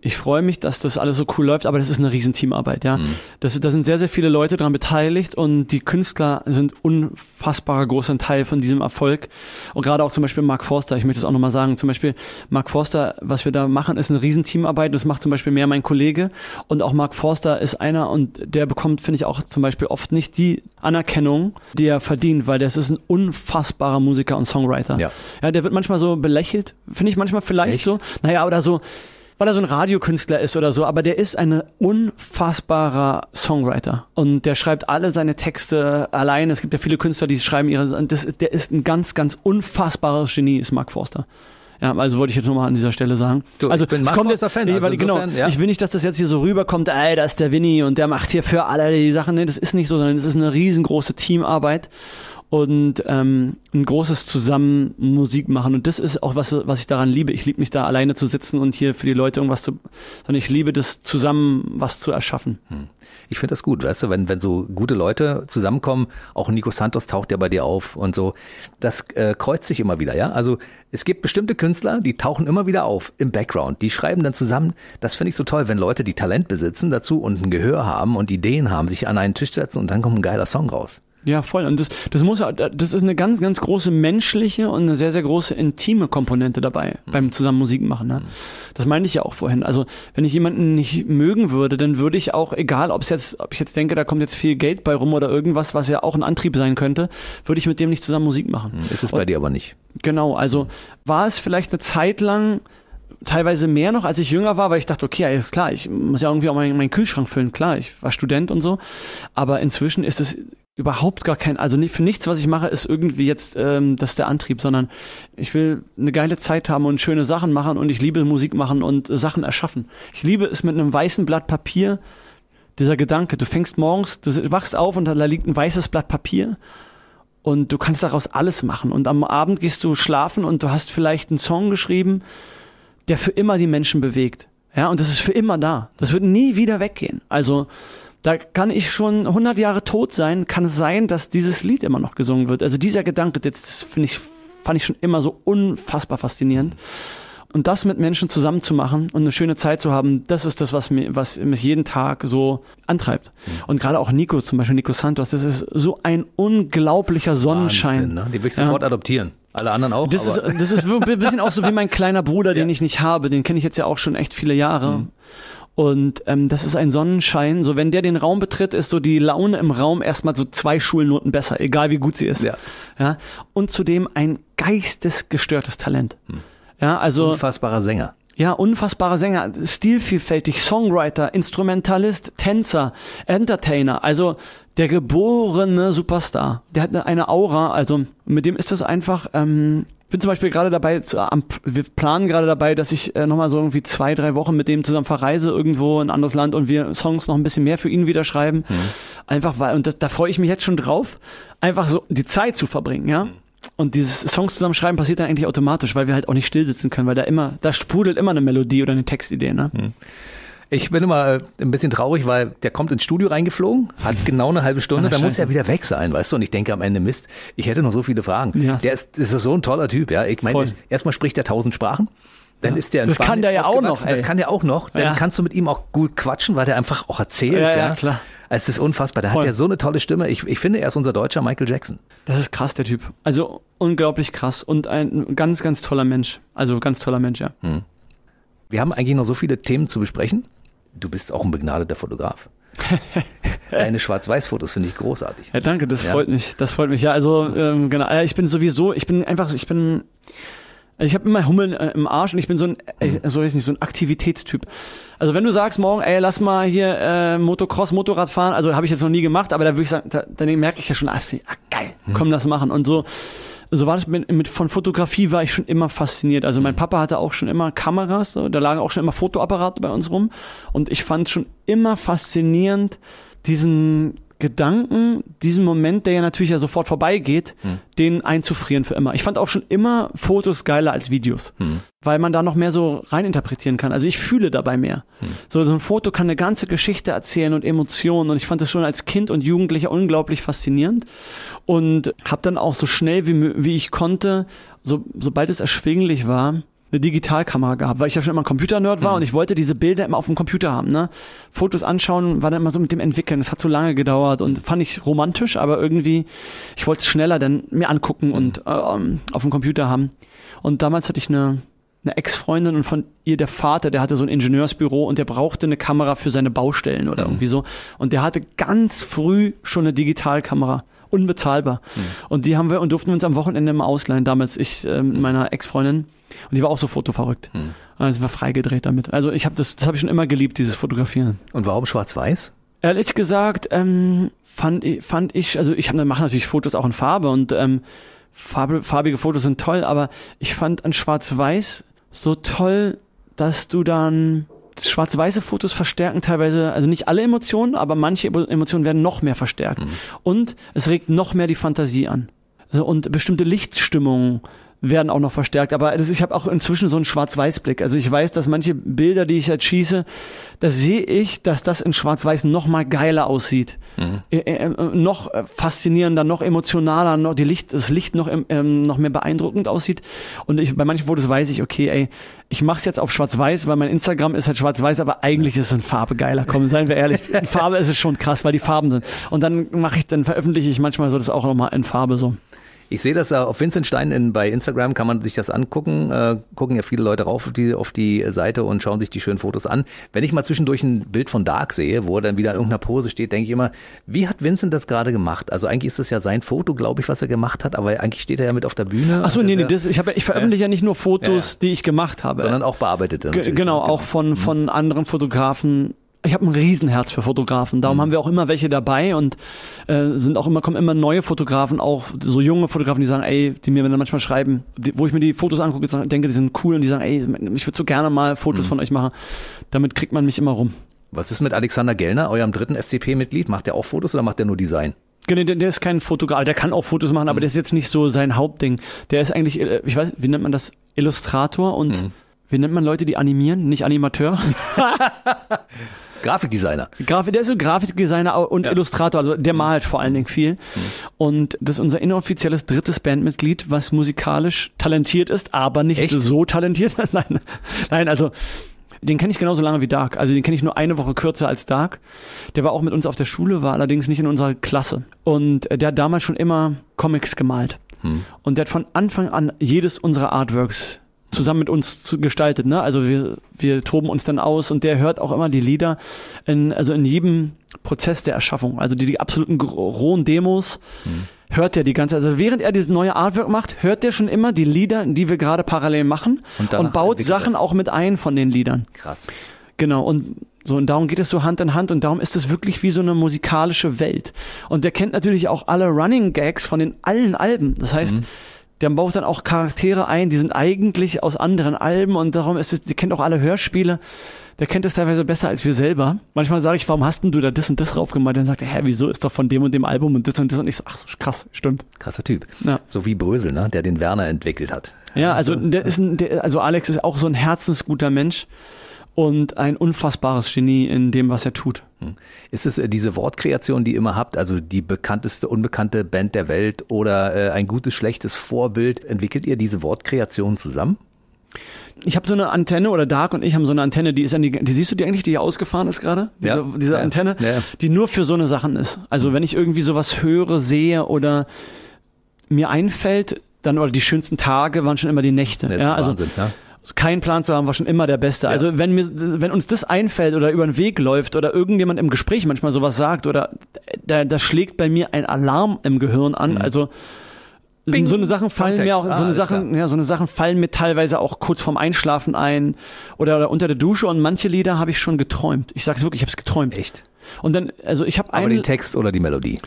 ich freue mich, dass das alles so cool läuft, aber das ist eine riesen Teamarbeit, ja. Mhm. Das, da sind sehr, sehr viele Leute daran beteiligt und die Künstler sind unfassbarer großer Teil von diesem Erfolg. Und gerade auch zum Beispiel Mark Forster, ich möchte es auch nochmal sagen, zum Beispiel Mark Forster, was wir da machen, ist eine riesen Teamarbeit. Das macht zum Beispiel mehr mein Kollege und auch Mark Forster ist einer und der bekommt, finde ich, auch zum Beispiel oft nicht die Anerkennung, die er verdient, weil das ist ein unfassbarer Musiker und Songwriter. Ja, ja der wird manchmal so belächelt, finde ich manchmal vielleicht Echt? so. Naja, oder so, weil er so ein Radiokünstler ist oder so, aber der ist ein unfassbarer Songwriter und der schreibt alle seine Texte alleine. Es gibt ja viele Künstler, die schreiben ihre, das, der ist ein ganz, ganz unfassbares Genie, ist Mark Forster. Ja, also wollte ich jetzt nochmal an dieser Stelle sagen. Du, also ich bin Mark Forster Fan. Also weil, genau, ja. ich will nicht, dass das jetzt hier so rüberkommt, ey, da ist der Winnie und der macht hier für alle die Sachen. Nee, das ist nicht so, sondern es ist eine riesengroße Teamarbeit und ähm, ein großes Zusammen Musik machen. Und das ist auch was, was ich daran liebe. Ich liebe nicht da alleine zu sitzen und hier für die Leute irgendwas zu, sondern ich liebe das zusammen was zu erschaffen. Hm. Ich finde das gut, weißt du, wenn, wenn so gute Leute zusammenkommen, auch Nico Santos taucht ja bei dir auf und so, das äh, kreuzt sich immer wieder, ja. Also es gibt bestimmte Künstler, die tauchen immer wieder auf im Background, die schreiben dann zusammen. Das finde ich so toll, wenn Leute, die Talent besitzen dazu und ein Gehör haben und Ideen haben, sich an einen Tisch setzen und dann kommt ein geiler Song raus. Ja, voll. Und das, das muss, das ist eine ganz, ganz große menschliche und eine sehr, sehr große intime Komponente dabei mhm. beim zusammen Musik machen. Ne? Mhm. Das meinte ich ja auch vorhin. Also wenn ich jemanden nicht mögen würde, dann würde ich auch, egal ob es jetzt, ob ich jetzt denke, da kommt jetzt viel Geld bei rum oder irgendwas, was ja auch ein Antrieb sein könnte, würde ich mit dem nicht zusammen Musik machen. Mhm. Ist es bei und, dir aber nicht. Genau. Also war es vielleicht eine Zeit lang teilweise mehr noch, als ich jünger war, weil ich dachte, okay, alles klar, ich muss ja irgendwie auch meinen, meinen Kühlschrank füllen. Klar, ich war Student und so. Aber inzwischen ist es überhaupt gar kein, also nicht, für nichts, was ich mache, ist irgendwie jetzt ähm, das der Antrieb, sondern ich will eine geile Zeit haben und schöne Sachen machen und ich liebe Musik machen und äh, Sachen erschaffen. Ich liebe es mit einem weißen Blatt Papier, dieser Gedanke, du fängst morgens, du wachst auf und da liegt ein weißes Blatt Papier und du kannst daraus alles machen und am Abend gehst du schlafen und du hast vielleicht einen Song geschrieben, der für immer die Menschen bewegt. Ja, und das ist für immer da. Das wird nie wieder weggehen. Also, da kann ich schon 100 Jahre tot sein, kann es sein, dass dieses Lied immer noch gesungen wird. Also dieser Gedanke, das finde ich, fand ich schon immer so unfassbar faszinierend. Und das mit Menschen zusammen zu machen und eine schöne Zeit zu haben, das ist das, was mir, was mich jeden Tag so antreibt. Mhm. Und gerade auch Nico, zum Beispiel Nico Santos, das ist so ein unglaublicher Sonnenschein. Wahnsinn, ne? Die will ich sofort ja. adoptieren. Alle anderen auch. Das ist, das ist ein bisschen auch so wie mein kleiner Bruder, [laughs] den ja. ich nicht habe. Den kenne ich jetzt ja auch schon echt viele Jahre. Mhm. Und ähm, das ist ein Sonnenschein. So, wenn der den Raum betritt, ist so die Laune im Raum erstmal so zwei Schulnoten besser, egal wie gut sie ist. Ja. ja? Und zudem ein geistesgestörtes Talent. Hm. Ja, also. Unfassbarer Sänger. Ja, unfassbarer Sänger, stilvielfältig, Songwriter, Instrumentalist, Tänzer, Entertainer, also der geborene Superstar. Der hat eine Aura, also mit dem ist das einfach, ähm, bin zum Beispiel gerade dabei, zu, am, wir planen gerade dabei, dass ich äh, nochmal so irgendwie zwei, drei Wochen mit dem zusammen verreise irgendwo in ein anderes Land und wir Songs noch ein bisschen mehr für ihn wieder schreiben. Mhm. Einfach weil, und das, da freue ich mich jetzt schon drauf, einfach so die Zeit zu verbringen, ja. Mhm. Und dieses Songs zusammenschreiben passiert dann eigentlich automatisch, weil wir halt auch nicht still sitzen können, weil da immer, da sprudelt immer eine Melodie oder eine Textidee, ne? Mhm. Ich bin immer äh, ein bisschen traurig, weil der kommt ins Studio reingeflogen, hat [laughs] genau eine halbe Stunde, Ach, dann muss er wieder weg sein, weißt du? Und ich denke am Ende, Mist, ich hätte noch so viele Fragen. Ja. Der ist, ist so ein toller Typ, ja. Ich meine, erstmal spricht er tausend Sprachen. Dann ja. ist der Das Spanien kann der ja auch noch. Ey. Das kann der auch noch. Dann ja. kannst du mit ihm auch gut quatschen, weil der einfach auch erzählt. Ja, ja, klar. Es ist unfassbar. Der Voll. hat ja so eine tolle Stimme. Ich, ich finde, er ist unser deutscher Michael Jackson. Das ist krass, der Typ. Also unglaublich krass und ein ganz, ganz toller Mensch. Also ganz toller Mensch, ja. Hm. Wir haben eigentlich noch so viele Themen zu besprechen. Du bist auch ein begnadeter Fotograf. [laughs] Deine Schwarz-Weiß-Fotos finde ich großartig. Ja, danke, das ja. freut mich. Das freut mich. Ja, also ähm, genau. Ich bin sowieso, ich bin einfach, ich bin, also ich habe immer Hummeln äh, im Arsch und ich bin so ein, äh, so weiß nicht, so ein Aktivitätstyp. Also wenn du sagst morgen, ey, lass mal hier äh, Motocross, Motorrad fahren, also habe ich jetzt noch nie gemacht, aber da würde ich sagen, da, dann merke ich ja schon, ah, das ich, ah geil, hm. komm, das machen und so so war das mit, mit von Fotografie war ich schon immer fasziniert. Also mein mhm. Papa hatte auch schon immer Kameras, so, da lagen auch schon immer Fotoapparate bei uns rum und ich fand schon immer faszinierend diesen Gedanken, diesen Moment, der ja natürlich ja sofort vorbeigeht, hm. den einzufrieren für immer. Ich fand auch schon immer Fotos geiler als Videos, hm. weil man da noch mehr so reininterpretieren kann. Also ich fühle dabei mehr. Hm. So, so ein Foto kann eine ganze Geschichte erzählen und Emotionen und ich fand das schon als Kind und Jugendlicher unglaublich faszinierend und habe dann auch so schnell wie, wie ich konnte, so, sobald es erschwinglich war, eine Digitalkamera gehabt, weil ich ja schon immer ein Computer-Nerd war und ich wollte diese Bilder immer auf dem Computer haben. Ne? Fotos anschauen war dann immer so mit dem Entwickeln. Das hat so lange gedauert und fand ich romantisch, aber irgendwie, ich wollte es schneller dann mir angucken und äh, ähm, auf dem Computer haben. Und damals hatte ich eine, eine Ex-Freundin und von ihr der Vater, der hatte so ein Ingenieursbüro und der brauchte eine Kamera für seine Baustellen oder irgendwie so. Und der hatte ganz früh schon eine Digitalkamera. Unbezahlbar. Und die haben wir und durften uns am Wochenende mal ausleihen. Damals ich äh, mit meiner Ex-Freundin. Und die war auch so fotoverrückt. Und dann sind wir freigedreht damit. Also ich habe das, das habe ich schon immer geliebt, dieses Fotografieren. Und warum schwarz-weiß? Ehrlich gesagt, ähm, fand, ich- fand ich, also ich mache natürlich Fotos auch in Farbe und ähm, farbe, farbige Fotos sind toll, aber ich fand an Schwarz-Weiß so toll, dass du dann schwarz-weiße Fotos verstärken teilweise, also nicht alle Emotionen, aber manche Emo- Emotionen werden noch mehr verstärkt. Und es regt noch mehr die Fantasie an. Also, und bestimmte Lichtstimmungen werden auch noch verstärkt. Aber das, ich habe auch inzwischen so einen Schwarz-Weiß-Blick. Also ich weiß, dass manche Bilder, die ich jetzt schieße, da sehe ich, dass das in Schwarz-Weiß noch mal geiler aussieht. Äh, äh, äh, noch äh, faszinierender, noch emotionaler, noch die Licht, das Licht noch, ähm, noch mehr beeindruckend aussieht. Und ich, bei manchen Fotos weiß ich, okay, ey, ich mache es jetzt auf Schwarz-Weiß, weil mein Instagram ist halt Schwarz-Weiß, aber eigentlich ist es in Farbe geiler. Komm, seien wir ehrlich. In Farbe ist es schon krass, weil die Farben sind. Und dann mache ich, dann veröffentliche ich manchmal so das auch noch mal in Farbe so. Ich sehe das auf Vincent Stein in, bei Instagram, kann man sich das angucken. Äh, gucken ja viele Leute rauf auf die, auf die Seite und schauen sich die schönen Fotos an. Wenn ich mal zwischendurch ein Bild von Dark sehe, wo er dann wieder in irgendeiner Pose steht, denke ich immer, wie hat Vincent das gerade gemacht? Also eigentlich ist das ja sein Foto, glaube ich, was er gemacht hat, aber eigentlich steht er ja mit auf der Bühne. Ach so, Und nee, nee, das, ich, hab, ja- ich veröffentliche ja. nicht nur Fotos, Ja. die ich gemacht habe. sondern auch bearbeitete. Ge- natürlich. genau, Ja, auch von, von anderen Fotografen. Ich habe ein Riesenherz für Fotografen. Darum haben wir auch immer welche dabei und äh, sind auch immer kommen immer neue Fotografen, auch so junge Fotografen, die sagen, ey, die mir dann manchmal schreiben, die, wo ich mir die Fotos angucke, denke, die sind cool und die sagen, ey, ich würde so gerne mal Fotos von euch machen. Damit kriegt man mich immer rum. Was ist mit Alexander Gellner, eurem dritten SCP-Mitglied? Macht der auch Fotos oder macht der nur Design? Genau, der, der ist kein Fotograf, der kann auch Fotos machen, aber der ist jetzt nicht so sein Hauptding. Der ist eigentlich, äh, ich weiß, wie nennt man das? Illustrator und wie nennt man Leute, die animieren, nicht Animateur? [laughs] [laughs] Grafikdesigner. Grafik, der ist so Grafikdesigner und Illustrator, also der malt vor allen Dingen viel. Und das ist unser inoffizielles drittes Bandmitglied, was musikalisch talentiert ist, aber nicht Echt? so talentiert. [laughs] nein, nein, also den kenne ich genauso lange wie Dark. Also den kenne ich nur eine Woche kürzer als Dark. Der war auch mit uns auf der Schule, war allerdings nicht in unserer Klasse. Und der hat damals schon immer Comics gemalt. Und der hat von Anfang an jedes unserer Artworks zusammen mit uns gestaltet. Ne? Also wir, wir toben uns dann aus und der hört auch immer die Lieder in, also in jedem Prozess der Erschaffung. Also die, die absoluten rohen Demos hört er die ganze Also während er dieses neue Artwork macht, hört der schon immer die Lieder, die wir gerade parallel machen Und und, baut Sachen das. auch mit ein von den Liedern. Krass. Genau, und so, und darum geht es so Hand in Hand und darum ist es wirklich wie so eine musikalische Welt. Und der kennt natürlich auch alle Running Gags von den allen Alben. Das heißt, der baut dann auch Charaktere ein, die sind eigentlich aus anderen Alben und darum ist es, der kennt auch alle Hörspiele. Der kennt es teilweise besser als wir selber. Manchmal sage ich, warum hast denn du da das und das draufgemalt? Dann sagt er, hä, wieso ist doch von dem und dem Album und das und das und ich so, ach so, krass, stimmt. Krasser Typ. Ja. So wie Brösel, ne? der den Werner entwickelt hat. Ja, also der ist ein, der, also Alex ist auch so ein herzensguter Mensch und ein unfassbares Genie in dem, was er tut. Ist es äh, diese Wortkreation, die ihr immer habt, also die bekannteste, unbekannte Band der Welt oder äh, ein gutes, schlechtes Vorbild? Entwickelt ihr diese Wortkreation zusammen? Ich habe so eine Antenne oder Dark und ich haben so eine Antenne, die ist an die, die siehst du die eigentlich, die hier ausgefahren ist gerade? Diese, Ja. diese Ja. Antenne, Ja, die nur für so eine Sachen ist. Also wenn ich irgendwie sowas höre, sehe oder mir einfällt, dann oder die schönsten Tage waren schon immer die Nächte. Das ja, also Wahnsinn, ne? Keinen Plan zu haben, war schon immer der Beste. Also wenn mir, wenn uns das einfällt oder über den Weg läuft oder irgendjemand im Gespräch manchmal sowas sagt oder da, da schlägt bei mir ein Alarm im Gehirn an. Also Bing. so eine Sachen fallen Songtext. mir auch, Ah, so eine alles Sachen, klar. ja, so eine Sachen fallen mir teilweise auch kurz vorm Einschlafen ein oder, oder unter der Dusche und manche Lieder habe ich schon geträumt. Ich sag's wirklich, ich habe es geträumt. Echt? Und dann, also ich habe Aber eine, den Text oder die Melodie?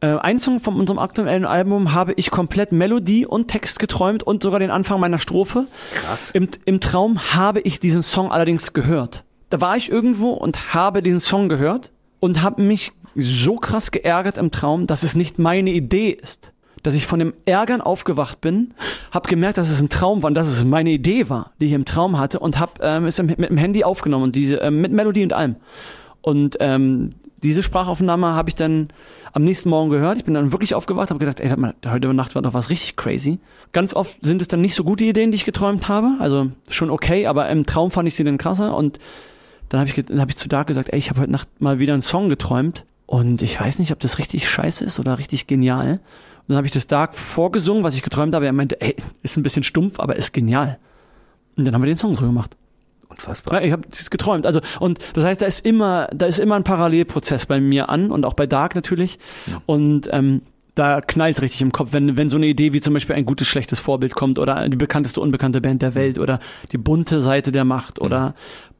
Äh, ein Song von unserem aktuellen Album habe ich komplett Melodie und Text geträumt und sogar den Anfang meiner Strophe. Krass. Im, Im Traum habe ich diesen Song allerdings gehört. Da war ich irgendwo und habe diesen Song gehört und habe mich so krass geärgert im Traum, dass es nicht meine Idee ist. Dass ich von dem Ärgern aufgewacht bin, habe gemerkt, dass es ein Traum war und dass es meine Idee war, die ich im Traum hatte und habe ähm, es mit, dem Handy aufgenommen und diese ähm, mit Melodie und allem. Und ähm, diese Sprachaufnahme habe ich dann am nächsten Morgen gehört. Ich bin dann wirklich aufgewacht, habe gedacht, ey, warte mal, heute Nacht war doch was richtig crazy. Ganz oft sind es dann nicht so gute Ideen, die ich geträumt habe. Also schon okay, aber im Traum fand ich sie dann krasser. Und dann habe ich, hab ich zu Dark gesagt, ey, ich habe heute Nacht mal wieder einen Song geträumt. Und ich weiß nicht, ob das richtig scheiße ist oder richtig genial. Und dann habe ich das Dark vorgesungen, was ich geträumt habe. Er meinte, ey, ist ein bisschen stumpf, aber ist genial. Und dann haben wir den Song so gemacht. Unfassbar. Ich habe es geträumt. Also und das heißt, da ist immer, da ist immer ein Parallelprozess bei mir an und auch bei Dark natürlich. Ja. Und ähm, da knallt richtig im Kopf, wenn, wenn so eine Idee wie zum Beispiel ein gutes, schlechtes Vorbild kommt oder die bekannteste, unbekannte Band der Welt oder die bunte Seite der Macht oder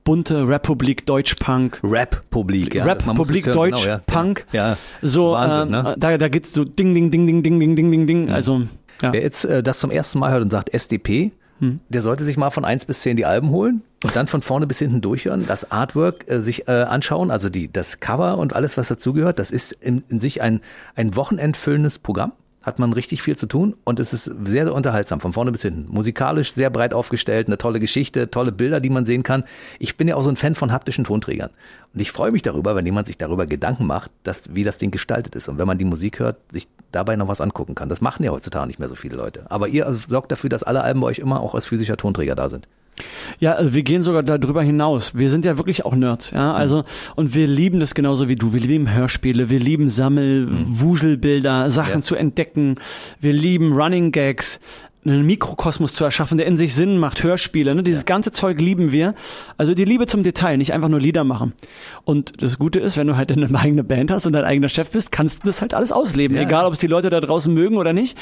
bunte Republik Deutschpunk. Rap-Publik, ja. Man muss Republik es hören, Deutsch genau, ja. Punk. Ja, So, Wahnsinn, ähm, ne? da, da geht's so ding, ding, ding, ding, ding, ding, ding, ding, ding. Also, ja. Wer jetzt äh, das zum ersten Mal hört und sagt SDP, Hm. der sollte sich mal von 1 bis 10 die Alben holen und dann von vorne bis hinten durchhören, das Artwork äh, sich äh, anschauen, also die, das Cover und alles, was dazugehört. Das ist in, in sich ein, ein wochenendfüllendes Programm. Hat man richtig viel zu tun und es ist sehr, sehr unterhaltsam, von vorne bis hinten. Musikalisch sehr breit aufgestellt, eine tolle Geschichte, tolle Bilder, die man sehen kann. Ich bin ja auch so ein Fan von haptischen Tonträgern. Und ich freue mich darüber, wenn jemand sich darüber Gedanken macht, dass, wie das Ding gestaltet ist. Und wenn man die Musik hört, sich dabei noch was angucken kann. Das machen ja heutzutage nicht mehr so viele Leute. Aber ihr also sorgt dafür, dass alle Alben bei euch immer auch als physischer Tonträger da sind. Ja, also wir gehen sogar darüber hinaus. Wir sind ja wirklich auch Nerds, ja. Also, und wir lieben das genauso wie du. Wir lieben Hörspiele, wir lieben Sammel, Wuselbilder, Sachen Ja. zu entdecken. Wir lieben Running Gags, einen Mikrokosmos zu erschaffen, der in sich Sinn macht, Hörspiele, ne? Dieses ganze Zeug lieben wir. Also die Liebe zum Detail, nicht einfach nur Lieder machen. Und das Gute ist, wenn du halt eine eigene Band hast und dein eigener Chef bist, kannst du das halt alles ausleben. Ja. Egal, ob es die Leute da draußen mögen oder nicht.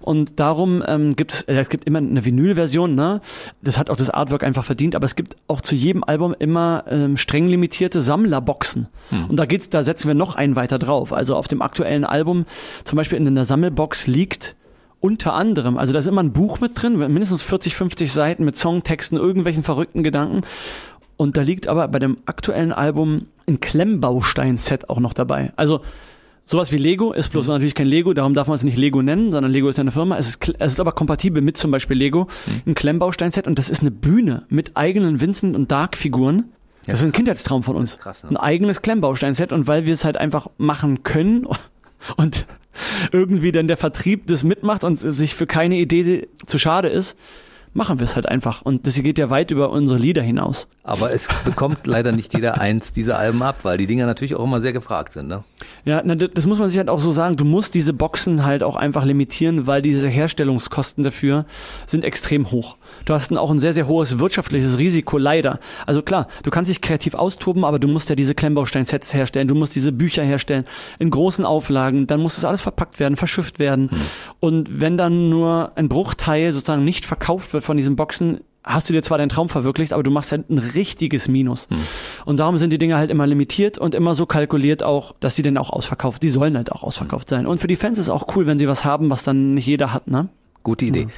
Und darum ähm, gibt es, äh, es gibt immer eine Vinylversion, ne? Das hat auch das Artwork einfach verdient, aber es gibt auch zu jedem Album immer ähm, streng limitierte Sammlerboxen. Und da geht's, da setzen wir noch einen weiter drauf. Also auf dem aktuellen Album, zum Beispiel in der Sammelbox liegt unter anderem, also da ist immer ein Buch mit drin, mindestens 40, 50 Seiten mit Songtexten, irgendwelchen verrückten Gedanken. Und da liegt aber bei dem aktuellen Album ein Klemmbaustein-Set auch noch dabei. Also sowas wie Lego ist bloß natürlich kein Lego, darum darf man es nicht Lego nennen, sondern Lego ist ja eine Firma. Es ist, es ist aber kompatibel mit zum Beispiel Lego, ein Klemmbaustein-Set und das ist eine Bühne mit eigenen Vincent und Dark-Figuren. Das ist ein Kindheitstraum von uns. krass, ne? Ein eigenes Klemmbaustein-Set und weil wir es halt einfach machen können und irgendwie dann der Vertrieb das mitmacht und sich für keine Idee zu schade ist, machen wir es halt einfach. Und das geht ja weit über unsere Lieder hinaus. Aber es bekommt leider nicht jeder eins dieser Alben ab, weil die Dinger natürlich auch immer sehr gefragt sind. Ne? Ja, na, das muss man sich halt auch so sagen. Du musst diese Boxen halt auch einfach limitieren, weil diese Herstellungskosten dafür sind extrem hoch. Du hast dann auch ein sehr, sehr hohes wirtschaftliches Risiko, leider. Also klar, du kannst dich kreativ austoben, aber du musst ja diese Klemmbaustein-Sets herstellen, du musst diese Bücher herstellen in großen Auflagen, dann muss das alles verpackt werden, verschifft werden. Und wenn dann nur ein Bruchteil sozusagen nicht verkauft wird von diesen Boxen, hast du dir zwar deinen Traum verwirklicht, aber du machst halt ein richtiges Minus. Und darum sind die Dinge halt immer limitiert und immer so kalkuliert auch, dass die dann auch ausverkauft, die sollen halt auch ausverkauft sein. Und für die Fans ist auch cool, wenn sie was haben, was dann nicht jeder hat, ne? Gute Idee.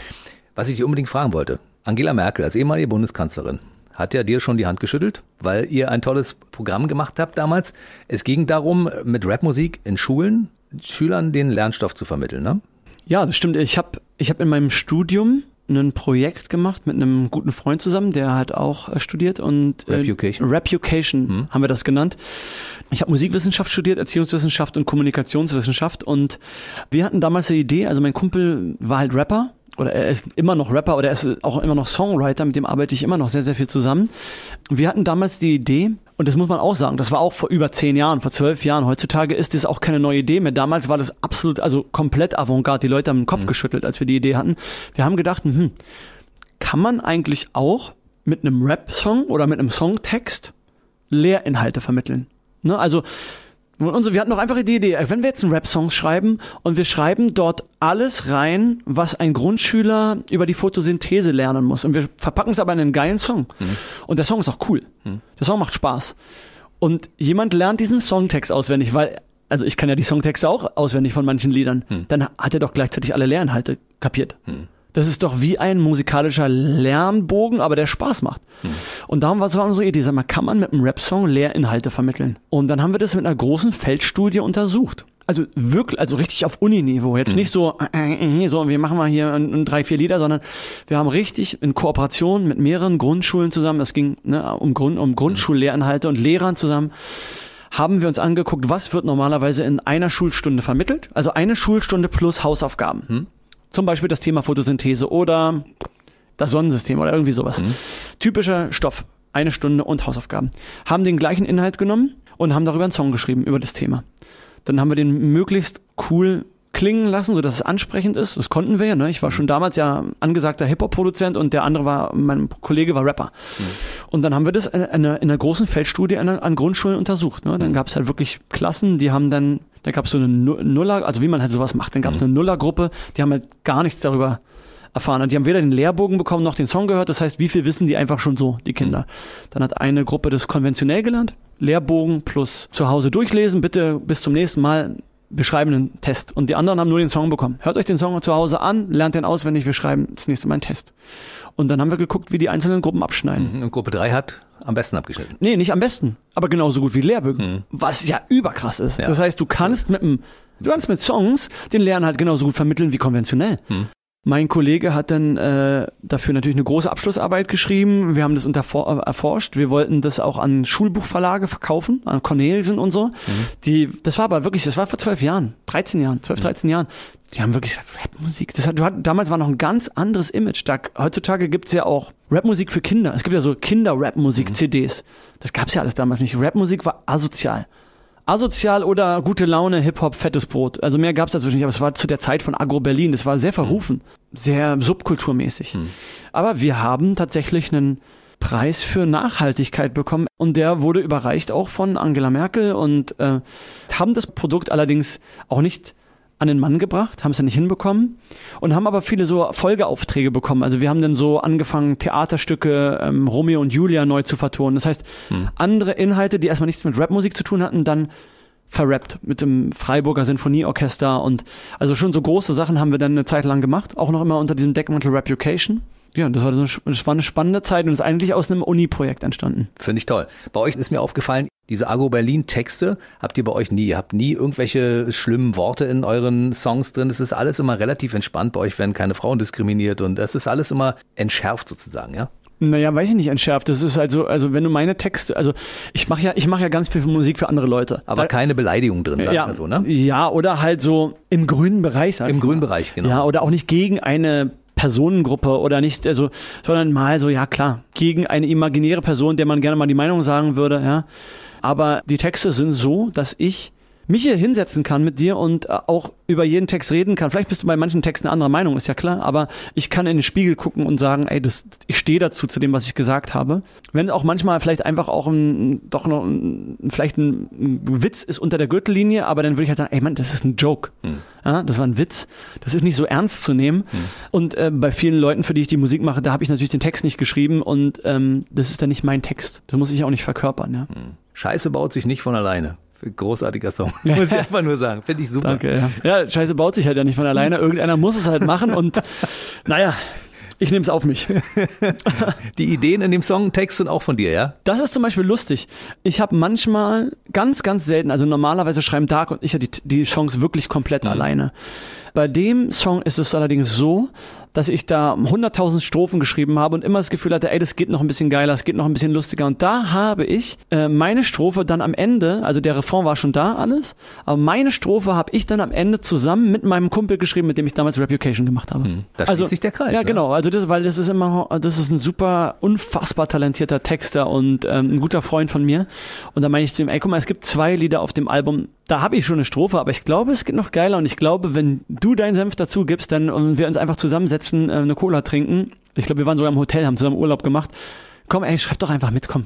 Was ich dich unbedingt fragen wollte, Angela Merkel als ehemalige Bundeskanzlerin hat ja dir schon die Hand geschüttelt, weil ihr ein tolles Programm gemacht habt damals. Es ging darum, mit Rapmusik in Schulen Schülern den Lernstoff zu vermitteln. Ne? Ja, das stimmt. Ich habe ich hab in meinem Studium ein Projekt gemacht mit einem guten Freund zusammen, der halt auch äh, studiert und äh, Repucation. Repucation haben wir das genannt. Ich habe Musikwissenschaft studiert, Erziehungswissenschaft und Kommunikationswissenschaft und wir hatten damals die Idee, also mein Kumpel war halt Rapper oder er ist immer noch Rapper oder er ist auch immer noch Songwriter, mit dem arbeite ich immer noch sehr, sehr viel zusammen. Und wir hatten damals die Idee, und das muss man auch sagen, das war auch vor über zehn Jahren, vor zwölf Jahren. Heutzutage ist das auch keine neue Idee mehr. Damals war das absolut, also komplett Avantgarde. Die Leute haben den Kopf geschüttelt, als wir die Idee hatten. Wir haben gedacht, hm, kann man eigentlich auch mit einem Rap-Song oder mit einem Songtext Lehrinhalte vermitteln? Ne? Also, und so, wir hatten doch einfach die Idee, wenn wir jetzt einen Rap-Song schreiben und wir schreiben dort alles rein, was ein Grundschüler über die Photosynthese lernen muss. Und wir verpacken es aber in einen geilen Song. Und der Song ist auch cool. Der Song macht Spaß. Und jemand lernt diesen Songtext auswendig, weil, also ich kann ja die Songtexte auch auswendig von manchen Liedern. Dann hat er doch gleichzeitig alle Lehrinhalte kapiert. Das ist doch wie ein musikalischer Lernbogen, aber der Spaß macht. Und darum war es unsere Idee, sag mal, kann man mit einem Rap-Song Lehrinhalte vermitteln? Und dann haben wir das mit einer großen Feldstudie untersucht. Also wirklich, also richtig auf Uniniveau. Jetzt nicht so, äh, äh, so, wir machen mal hier ein, ein drei, vier Lieder, sondern wir haben richtig in Kooperation mit mehreren Grundschulen zusammen, das ging ne, um, Grund, um Grundschullehrinhalte und Lehrern zusammen, haben wir uns angeguckt, was wird normalerweise in einer Schulstunde vermittelt. Also eine Schulstunde plus Hausaufgaben. Hm. Zum Beispiel das Thema Photosynthese oder das Sonnensystem oder irgendwie sowas. Hm. Typischer Stoff, eine Stunde und Hausaufgaben. Haben den gleichen Inhalt genommen und haben darüber einen Song geschrieben, über das Thema. Dann haben wir den möglichst cool klingen lassen, sodass es ansprechend ist. Das konnten wir ja. Ne? Ich war schon damals ja angesagter Hip-Hop-Produzent und der andere war, mein Kollege war Rapper. Und dann haben wir das in, einer- in einer großen Feldstudie an, an Grundschulen untersucht. Ne? Dann gab es halt wirklich Klassen, die haben dann, da gab es so eine Nu- Nuller, also wie man halt sowas macht, dann gab es eine Nullergruppe, die haben halt gar nichts darüber erfahren. Und die haben weder den Lehrbogen bekommen noch den Song gehört. Das heißt, wie viel wissen die einfach schon so, die Kinder. Dann hat eine Gruppe das konventionell gelernt. Lehrbogen plus zu Hause durchlesen. Bitte bis zum nächsten Mal. Wir schreiben einen Test. Und die anderen haben nur den Song bekommen. Hört euch den Song zu Hause an, lernt den auswendig. Wir schreiben das nächste Mal einen Test. Und dann haben wir geguckt, wie die einzelnen Gruppen abschneiden. Und Gruppe 3 hat am besten abgeschnitten. Nee, nicht am besten, aber genauso gut wie Lehrbögen, was ja überkrass ist. Ja. Das heißt, du kannst mit einem, du kannst mit Songs den Lernen halt genauso gut vermitteln wie konventionell. Mein Kollege hat dann äh, dafür natürlich eine große Abschlussarbeit geschrieben. Wir haben das unterfor- äh, erforscht. Wir wollten das auch an Schulbuchverlage verkaufen, an Cornelsen und so. Die, das war aber wirklich, das war vor zwölf Jahren, 13 Jahren, 12, 13 Jahren. Die haben wirklich gesagt, Rapmusik, das hat, du hat, damals war noch ein ganz anderes Image. Da, heutzutage gibt's ja auch Rapmusik für Kinder. Es gibt ja so Kinder-Rap-Musik-CDs. Das gab's ja alles damals nicht. Rapmusik war asozial. Asozial oder gute Laune, Hip-Hop, fettes Brot. Also mehr gab's dazwischen nicht, aber es war zu der Zeit von Agro Berlin. Das war sehr verrufen, sehr subkulturmäßig. Aber wir haben tatsächlich einen Preis für Nachhaltigkeit bekommen und der wurde überreicht auch von Angela Merkel und äh, haben das Produkt allerdings auch nicht an den Mann gebracht, haben es ja nicht hinbekommen und haben aber viele so Folgeaufträge bekommen. Also wir haben dann so angefangen, Theaterstücke ähm, Romeo und Julia neu zu vertonen. Das heißt, andere Inhalte, die erstmal nichts mit Rapmusik zu tun hatten, dann verrappt mit dem Freiburger Sinfonieorchester und also schon so große Sachen haben wir dann eine Zeit lang gemacht, auch noch immer unter diesem Deckmantel Reputation. Ja, das war, so, das war eine spannende Zeit und ist eigentlich aus einem Uni-Projekt entstanden. Finde ich toll. Bei euch ist mir aufgefallen, diese Agro Berlin Texte habt ihr bei euch nie. Ihr habt nie irgendwelche schlimmen Worte in euren Songs drin. Es ist alles immer relativ entspannt. Bei euch werden keine Frauen diskriminiert und es ist alles immer entschärft sozusagen, ja? Naja, weiß ich nicht, entschärft. Das ist also, also wenn du meine Texte, also ich mache ja, ich mache ja ganz viel Musik für andere Leute. Aber Da- keine Beleidigung drin, sagen ja, wir so, ne? ja, oder halt so im grünen Bereich. Sag Im mal. grünen Bereich, genau. Ja, oder auch nicht gegen eine Personengruppe oder nicht, also, sondern mal so, ja klar, gegen eine imaginäre Person, der man gerne mal die Meinung sagen würde, ja. Aber die Texte sind so, dass ich mich hier hinsetzen kann mit dir und äh, auch über jeden Text reden kann. Vielleicht bist du bei manchen Texten anderer Meinung, ist ja klar, aber ich kann in den Spiegel gucken und sagen, ey, das, ich stehe dazu, zu dem, was ich gesagt habe. Wenn auch manchmal vielleicht einfach auch ein, doch noch ein, vielleicht ein, ein Witz ist unter der Gürtellinie, aber dann würde ich halt sagen, ey Mann, das ist ein Joke. Ja, das war ein Witz. Das ist nicht so ernst zu nehmen. Und äh, bei vielen Leuten, für die ich die Musik mache, da habe ich natürlich den Text nicht geschrieben und ähm, das ist dann nicht mein Text. Das muss ich auch nicht verkörpern. Ja. Scheiße baut sich nicht von alleine. Großartiger Song. [laughs] Muss ich [laughs] einfach nur sagen. Finde ich super. Danke. Ja. ja, Scheiße baut sich halt ja nicht von alleine. Irgendeiner muss es halt machen und [laughs] naja, ich nehme es auf mich. Die Ideen in dem Songtext sind auch von dir, ja? Das ist zum Beispiel lustig. Ich habe manchmal, ganz, ganz selten, also normalerweise schreiben Dark und ich ja die, die Songs wirklich komplett alleine. Bei dem Song ist es allerdings so, dass ich da 100.000 Strophen geschrieben habe und immer das Gefühl hatte, ey, das geht noch ein bisschen geiler, es geht noch ein bisschen lustiger. Und da habe ich äh, meine Strophe dann am Ende, also der Refrain war schon da alles, aber meine Strophe habe ich dann am Ende zusammen mit meinem Kumpel geschrieben, mit dem ich damals Reputation gemacht habe. da schließt sich der Kreis, Ja, ne? genau. Also das, weil das ist immer, das ist ein super unfassbar talentierter Texter und ähm, ein guter Freund von mir. Und da meine ich zu ihm, ey, guck mal, es gibt zwei Lieder auf dem Album, da habe ich schon eine Strophe, aber ich glaube, es geht noch geiler und ich glaube, wenn du deinen Senf dazu gibst, dann und wir uns einfach zusammensetzen, äh, eine Cola trinken. Ich glaube, wir waren sogar im Hotel, haben zusammen Urlaub gemacht. Komm, ey, schreib doch einfach mit, komm.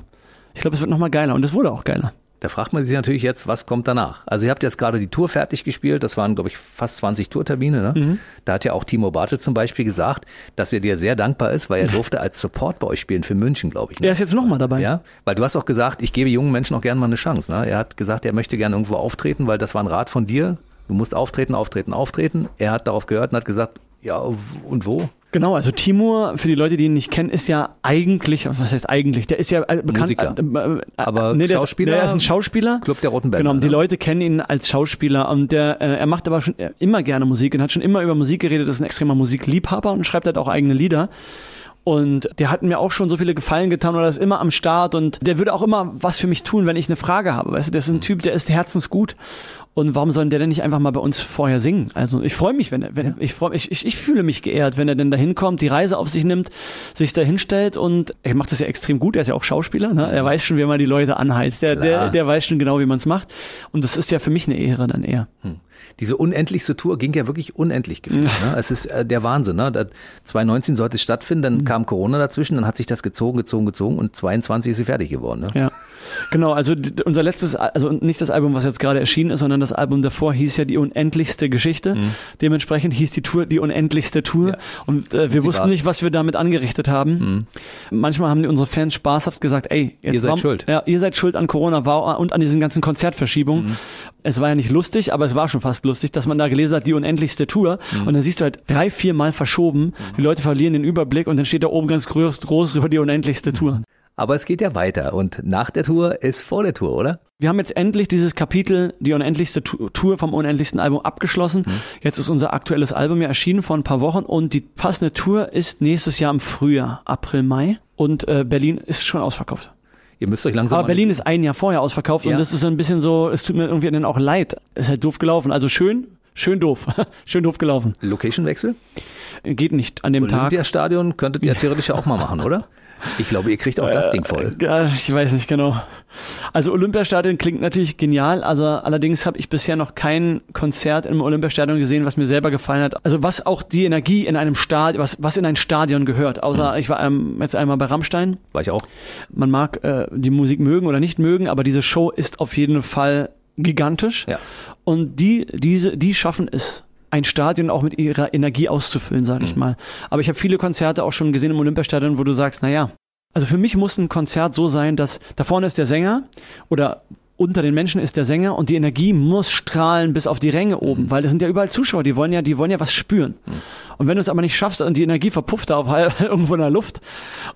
Ich glaube, es wird noch mal geiler und es wurde auch geiler. Da fragt man sich natürlich jetzt, was kommt danach? Also ihr habt jetzt gerade die Tour fertig gespielt, das waren, glaube ich, fast 20 Tourtermine. Ne? Mhm. Da hat ja auch Timo Bartel zum Beispiel gesagt, dass er dir sehr dankbar ist, weil er durfte als Support bei euch spielen für München, glaube ich. Ne? Er ist jetzt noch mal dabei. Ja, weil du hast auch gesagt, ich gebe jungen Menschen auch gerne mal eine Chance. Ne? Er hat gesagt, er möchte gerne irgendwo auftreten, weil das war ein Rat von dir. Du musst auftreten, auftreten, auftreten. Er hat darauf gehört und hat gesagt, ja, und wo? Genau, also Timur, für die Leute, die ihn nicht kennen, ist ja eigentlich, was heißt eigentlich, der ist ja äh, bekannt. Musiker. Äh, äh, Aber nee, der Schauspieler? Ist, der ist ein Schauspieler. Club der Roten Bänder, Genau, die ne? Leute kennen ihn als Schauspieler und der, äh, er macht aber schon äh, immer gerne Musik und hat schon immer über Musik geredet, ist ein extremer Musikliebhaber und schreibt halt auch eigene Lieder. Und der hat mir auch schon so viele Gefallen getan oder ist immer am Start und der würde auch immer was für mich tun, wenn ich eine Frage habe. Weißt du, der ist ein Typ, der ist herzensgut und warum soll der denn nicht einfach mal bei uns vorher singen? Also ich freue mich, wenn er, wenn, ja. ich freue mich, ich, ich fühle mich geehrt, wenn er denn da hinkommt, die Reise auf sich nimmt, sich da hinstellt und er macht das ja extrem gut. Er ist ja auch Schauspieler, ne? Er weiß schon, wie man die Leute anheizt. Der, der, der weiß schon genau, wie man es macht. Und das ist ja für mich eine Ehre dann eher. Hm diese unendlichste Tour ging ja wirklich unendlich gefühlt. Ne? Es ist äh, der Wahnsinn. Ne? 2019 sollte es stattfinden, dann mhm. kam Corona dazwischen, dann hat sich das gezogen, gezogen, gezogen und 22 ist sie fertig geworden. Ne? Ja, genau. Also unser letztes, also nicht das Album, was jetzt gerade erschienen ist, sondern das Album davor hieß ja die unendlichste Geschichte. Mhm. Dementsprechend hieß die Tour die unendlichste Tour ja. und äh, wir wussten war's. nicht, was wir damit angerichtet haben. Mhm. Manchmal haben unsere Fans spaßhaft gesagt, ey, jetzt ihr seid war, schuld. Ja, ihr seid schuld an Corona war, und an diesen ganzen Konzertverschiebungen. Mhm. Es war ja nicht lustig, aber es war schon fast lustig, dass man da gelesen hat, die unendlichste Tour. Mhm. Und dann siehst du halt drei, vier Mal verschoben. Mhm. Die Leute verlieren den Überblick und dann steht da oben ganz groß, groß über die unendlichste Tour. Aber es geht ja weiter und nach der Tour ist vor der Tour, oder? Wir haben jetzt endlich dieses Kapitel, die unendlichste Tour vom unendlichsten Album abgeschlossen. Mhm. Jetzt ist unser aktuelles Album ja erschienen vor ein paar Wochen und die passende Tour ist nächstes Jahr im Frühjahr, April, Mai und äh, Berlin ist schon ausverkauft. Ihr müsst euch langsam. Aber Berlin ist ein Jahr vorher ausverkauft ja. und das ist ein bisschen so, es tut mir irgendwie dann auch leid. Es ist halt doof gelaufen. Also schön, schön doof. [laughs] schön doof gelaufen. Location-Wechsel? Geht nicht an dem Tag. Olympiastadion könntet ihr theoretisch auch mal machen, oder? [laughs] Ich glaube, ihr kriegt auch das Ding voll. Ja, ich weiß nicht genau. Also Olympiastadion klingt natürlich genial, also allerdings habe ich bisher noch kein Konzert im Olympiastadion gesehen, was mir selber gefallen hat. Also was auch die Energie in einem Stadion, was, was in ein Stadion gehört. Außer mhm. ich war ähm, jetzt einmal bei Rammstein. War ich auch. Man mag äh, die Musik mögen oder nicht mögen, aber diese Show ist auf jeden Fall gigantisch. Ja. Und die, diese, die schaffen es ein Stadion auch mit ihrer Energie auszufüllen, sage ich mhm. mal. Aber ich habe viele Konzerte auch schon gesehen im Olympiastadion, wo du sagst, naja, also für mich muss ein Konzert so sein, dass da vorne ist der Sänger oder unter den Menschen ist der Sänger und die Energie muss strahlen bis auf die Ränge oben, mhm. weil das sind ja überall Zuschauer, die wollen ja, die wollen ja was spüren. Mhm. Und wenn du es aber nicht schaffst und die Energie verpufft da auf [laughs] irgendwo in der Luft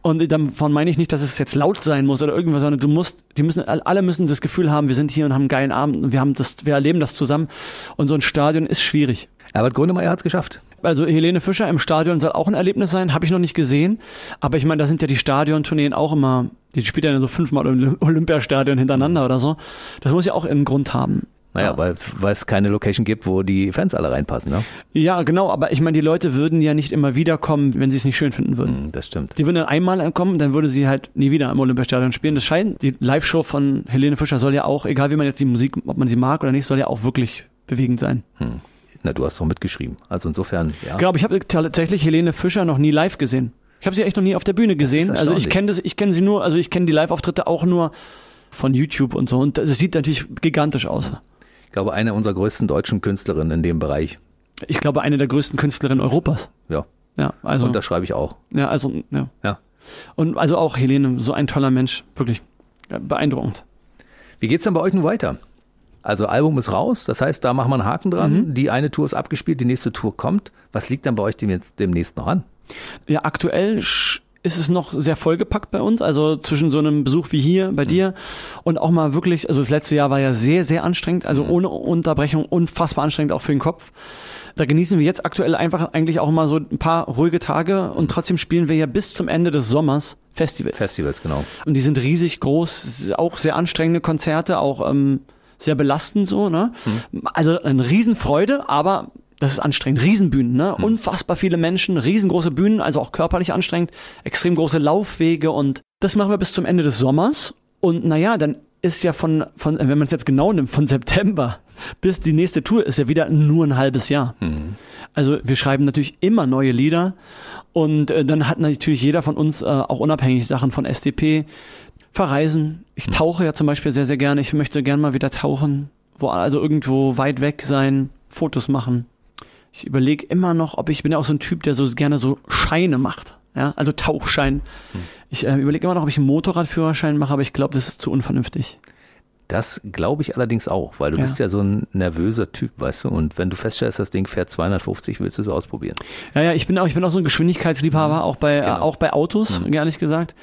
und davon meine ich nicht, dass es jetzt laut sein muss oder irgendwas, sondern du musst, die müssen, alle müssen das Gefühl haben, wir sind hier und haben einen geilen Abend und wir haben das, wir erleben das zusammen und so ein Stadion ist schwierig. Herbert Grönemeyer hat es geschafft. Also Helene Fischer im Stadion soll auch ein Erlebnis sein, habe ich noch nicht gesehen. Aber ich meine, da sind ja die Stadiontourneen auch immer, die spielt ja so fünfmal im Olympiastadion hintereinander oder so. Das muss ja auch einen Grund haben. Naja, ja. weil, weil es keine Location gibt, wo die Fans alle reinpassen, ne? Ja, genau, aber ich meine, die Leute würden ja nicht immer wieder kommen, wenn sie es nicht schön finden würden. Mm, das stimmt. Die würden dann einmal kommen, dann würde sie halt nie wieder im Olympiastadion spielen. Das scheint, die Live-Show von Helene Fischer soll ja auch, egal wie man jetzt die Musik, ob man sie mag oder nicht, soll ja auch wirklich bewegend sein. Hm. Na, du hast doch mitgeschrieben. Also insofern, ja. Genau, ich habe tatsächlich Helene Fischer noch nie live gesehen. Ich habe sie echt noch nie auf der Bühne gesehen. Also ich kenne das, ich kenne sie nur, also ich kenne die Live-Auftritte auch nur von YouTube und so. Und es sieht natürlich gigantisch aus. Ich glaube, eine unserer größten deutschen Künstlerinnen in dem Bereich. Ich glaube, eine der größten Künstlerinnen Europas. Ja. Ja, also. Und das schreibe ich auch. Ja, also, ja. Ja. Und also auch Helene, so ein toller Mensch, wirklich beeindruckend. Wie geht's dann bei euch nun weiter? Also Album ist raus, das heißt, da machen wir einen Haken dran. Mhm. Die eine Tour ist abgespielt, die nächste Tour kommt. Was liegt dann bei euch dem jetzt demnächst noch an? Ja, aktuell ist es noch sehr vollgepackt bei uns. Also zwischen so einem Besuch wie hier bei mhm. dir und auch mal wirklich, also das letzte Jahr war ja sehr, sehr anstrengend, also mhm. ohne Unterbrechung unfassbar anstrengend auch für den Kopf. Da genießen wir jetzt aktuell einfach eigentlich auch mal so ein paar ruhige Tage und mhm. trotzdem spielen wir ja bis zum Ende des Sommers Festivals. Festivals, genau. Und die sind riesig groß, auch sehr anstrengende Konzerte, auch ähm, sehr belastend so, ne? Mhm. Also eine Riesenfreude, aber das ist anstrengend. Riesenbühnen, ne? Mhm. Unfassbar viele Menschen, riesengroße Bühnen, also auch körperlich anstrengend, extrem große Laufwege und das machen wir bis zum Ende des Sommers. Und naja, dann ist ja von, von wenn man es jetzt genau nimmt, von [laughs] September bis die nächste Tour ist ja wieder nur ein halbes Jahr. Mhm. Also wir schreiben natürlich immer neue Lieder und äh, dann hat natürlich jeder von uns äh, auch unabhängig Sachen von SDP verreisen. Ich hm. tauche ja zum Beispiel sehr, sehr gerne. Ich möchte gerne mal wieder tauchen, wo, also irgendwo weit weg sein, Fotos machen. Ich überlege immer noch, ob ich, ich bin ja auch so ein Typ, der so gerne so Scheine macht. Ja, also Tauchschein. Hm. Ich äh, überlege immer noch, ob ich einen Motorradführerschein mache, aber ich glaube, das ist zu unvernünftig. Das glaube ich allerdings auch, weil du Ja. bist ja so ein nervöser Typ, weißt du? Und wenn du feststellst, das Ding fährt 250, willst du es ausprobieren. Ja, ja, ich bin auch, ich bin auch so ein Geschwindigkeitsliebhaber, auch bei, äh, Genau. auch bei Autos, ehrlich gesagt.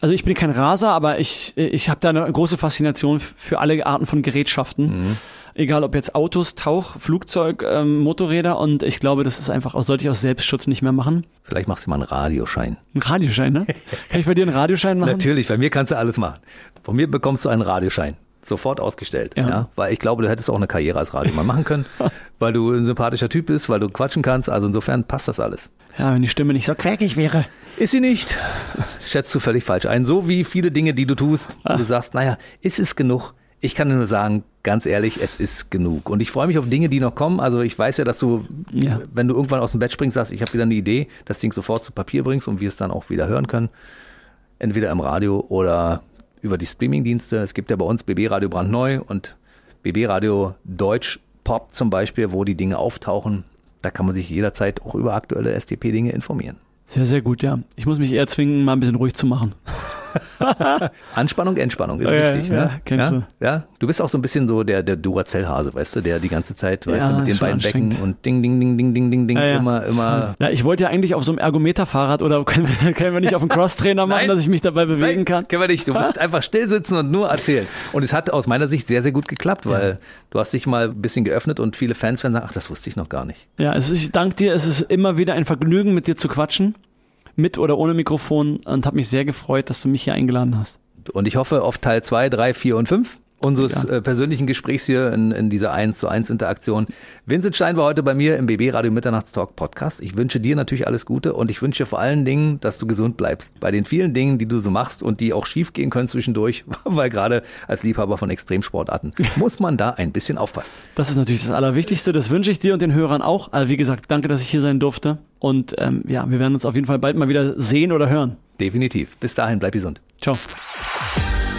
Also ich bin kein Raser, aber ich, ich habe da eine große Faszination für alle Arten von Gerätschaften. Egal ob jetzt Autos, Tauch, Flugzeug, ähm, Motorräder und ich glaube, das ist einfach, sollte ich aus Selbstschutz nicht mehr machen. Vielleicht machst du mal einen Radioschein. Ein Radioschein, ne? [laughs] Kann ich bei dir einen Radioschein machen? Natürlich, bei mir kannst du alles machen. Von mir bekommst du einen Radioschein. Sofort ausgestellt. Ja. Ja. Weil ich glaube, du hättest auch eine Karriere als Radiomann machen können, [laughs] weil du ein sympathischer Typ bist, weil du quatschen kannst. Also insofern passt das alles. Ja, wenn die Stimme nicht so quäkig wäre. Ist sie nicht. Schätzt du völlig falsch ein. So wie viele Dinge, die du tust, wo du sagst, naja, ist es genug? Ich kann dir nur sagen, ganz ehrlich, es ist genug. Und ich freue mich auf Dinge, die noch kommen. Also ich weiß ja, dass du, Ja. wenn du irgendwann aus dem Bett springst, sagst, ich habe wieder eine Idee, das Ding sofort zu Papier bringst und wir es dann auch wieder hören können. Entweder im Radio oder über die Streamingdienste. Es gibt ja bei uns BB Radio brandneu und BB Radio Deutsch Pop zum Beispiel, wo die Dinge auftauchen. Da kann man sich jederzeit auch über aktuelle STP-Dinge informieren. Sehr, sehr gut, ja. Ich muss mich eher zwingen, mal ein bisschen ruhig zu machen. [laughs] [laughs] Anspannung, Entspannung ist Ja, wichtig. ja, ne? kennst ja? du. Ja, du bist auch so ein bisschen so der, der Duracell-Hase, weißt du, der die ganze Zeit, weißt Ja, du, mit den beiden Becken und ding, ding, ding, ding, ding, ding, ding, Ja, ja. immer, immer. Ja, ich wollte ja eigentlich auf so einem Ergometerfahrrad oder [laughs] können wir, können wir nicht auf einem Crosstrainer machen, dass ich mich dabei bewegen Nein, kann? Können wir nicht. Du musst einfach still sitzen und nur erzählen. Und es hat aus meiner Sicht sehr, sehr gut geklappt, weil du hast dich mal ein bisschen geöffnet und viele Fans werden sagen, ach, das wusste ich noch gar nicht. Ja, es ist, ich danke dir. Es ist immer wieder ein Vergnügen, mit dir zu quatschen. Mit oder ohne Mikrofon. Und habe mich sehr gefreut, dass du mich hier eingeladen hast. Und ich hoffe auf Teil 2, 3, 4 und 5 unseres Ja. äh, persönlichen Gesprächs hier in, in dieser 1 zu 1 Interaktion. Vincent Stein war heute bei mir im BB Radio Mitternachtstalk Podcast. Ich wünsche dir natürlich alles Gute und ich wünsche vor allen Dingen, dass du gesund bleibst. Bei den vielen Dingen, die du so machst und die auch schief gehen können zwischendurch, [laughs] weil gerade als Liebhaber von Extremsportarten [laughs] muss man da ein bisschen aufpassen. Das ist natürlich das Allerwichtigste. Das wünsche ich dir und den Hörern auch. Also wie gesagt, danke, dass ich hier sein durfte. Und ähm, ja, wir werden uns auf jeden Fall bald mal wieder sehen oder hören. Definitiv. Bis dahin, bleib gesund. Ciao.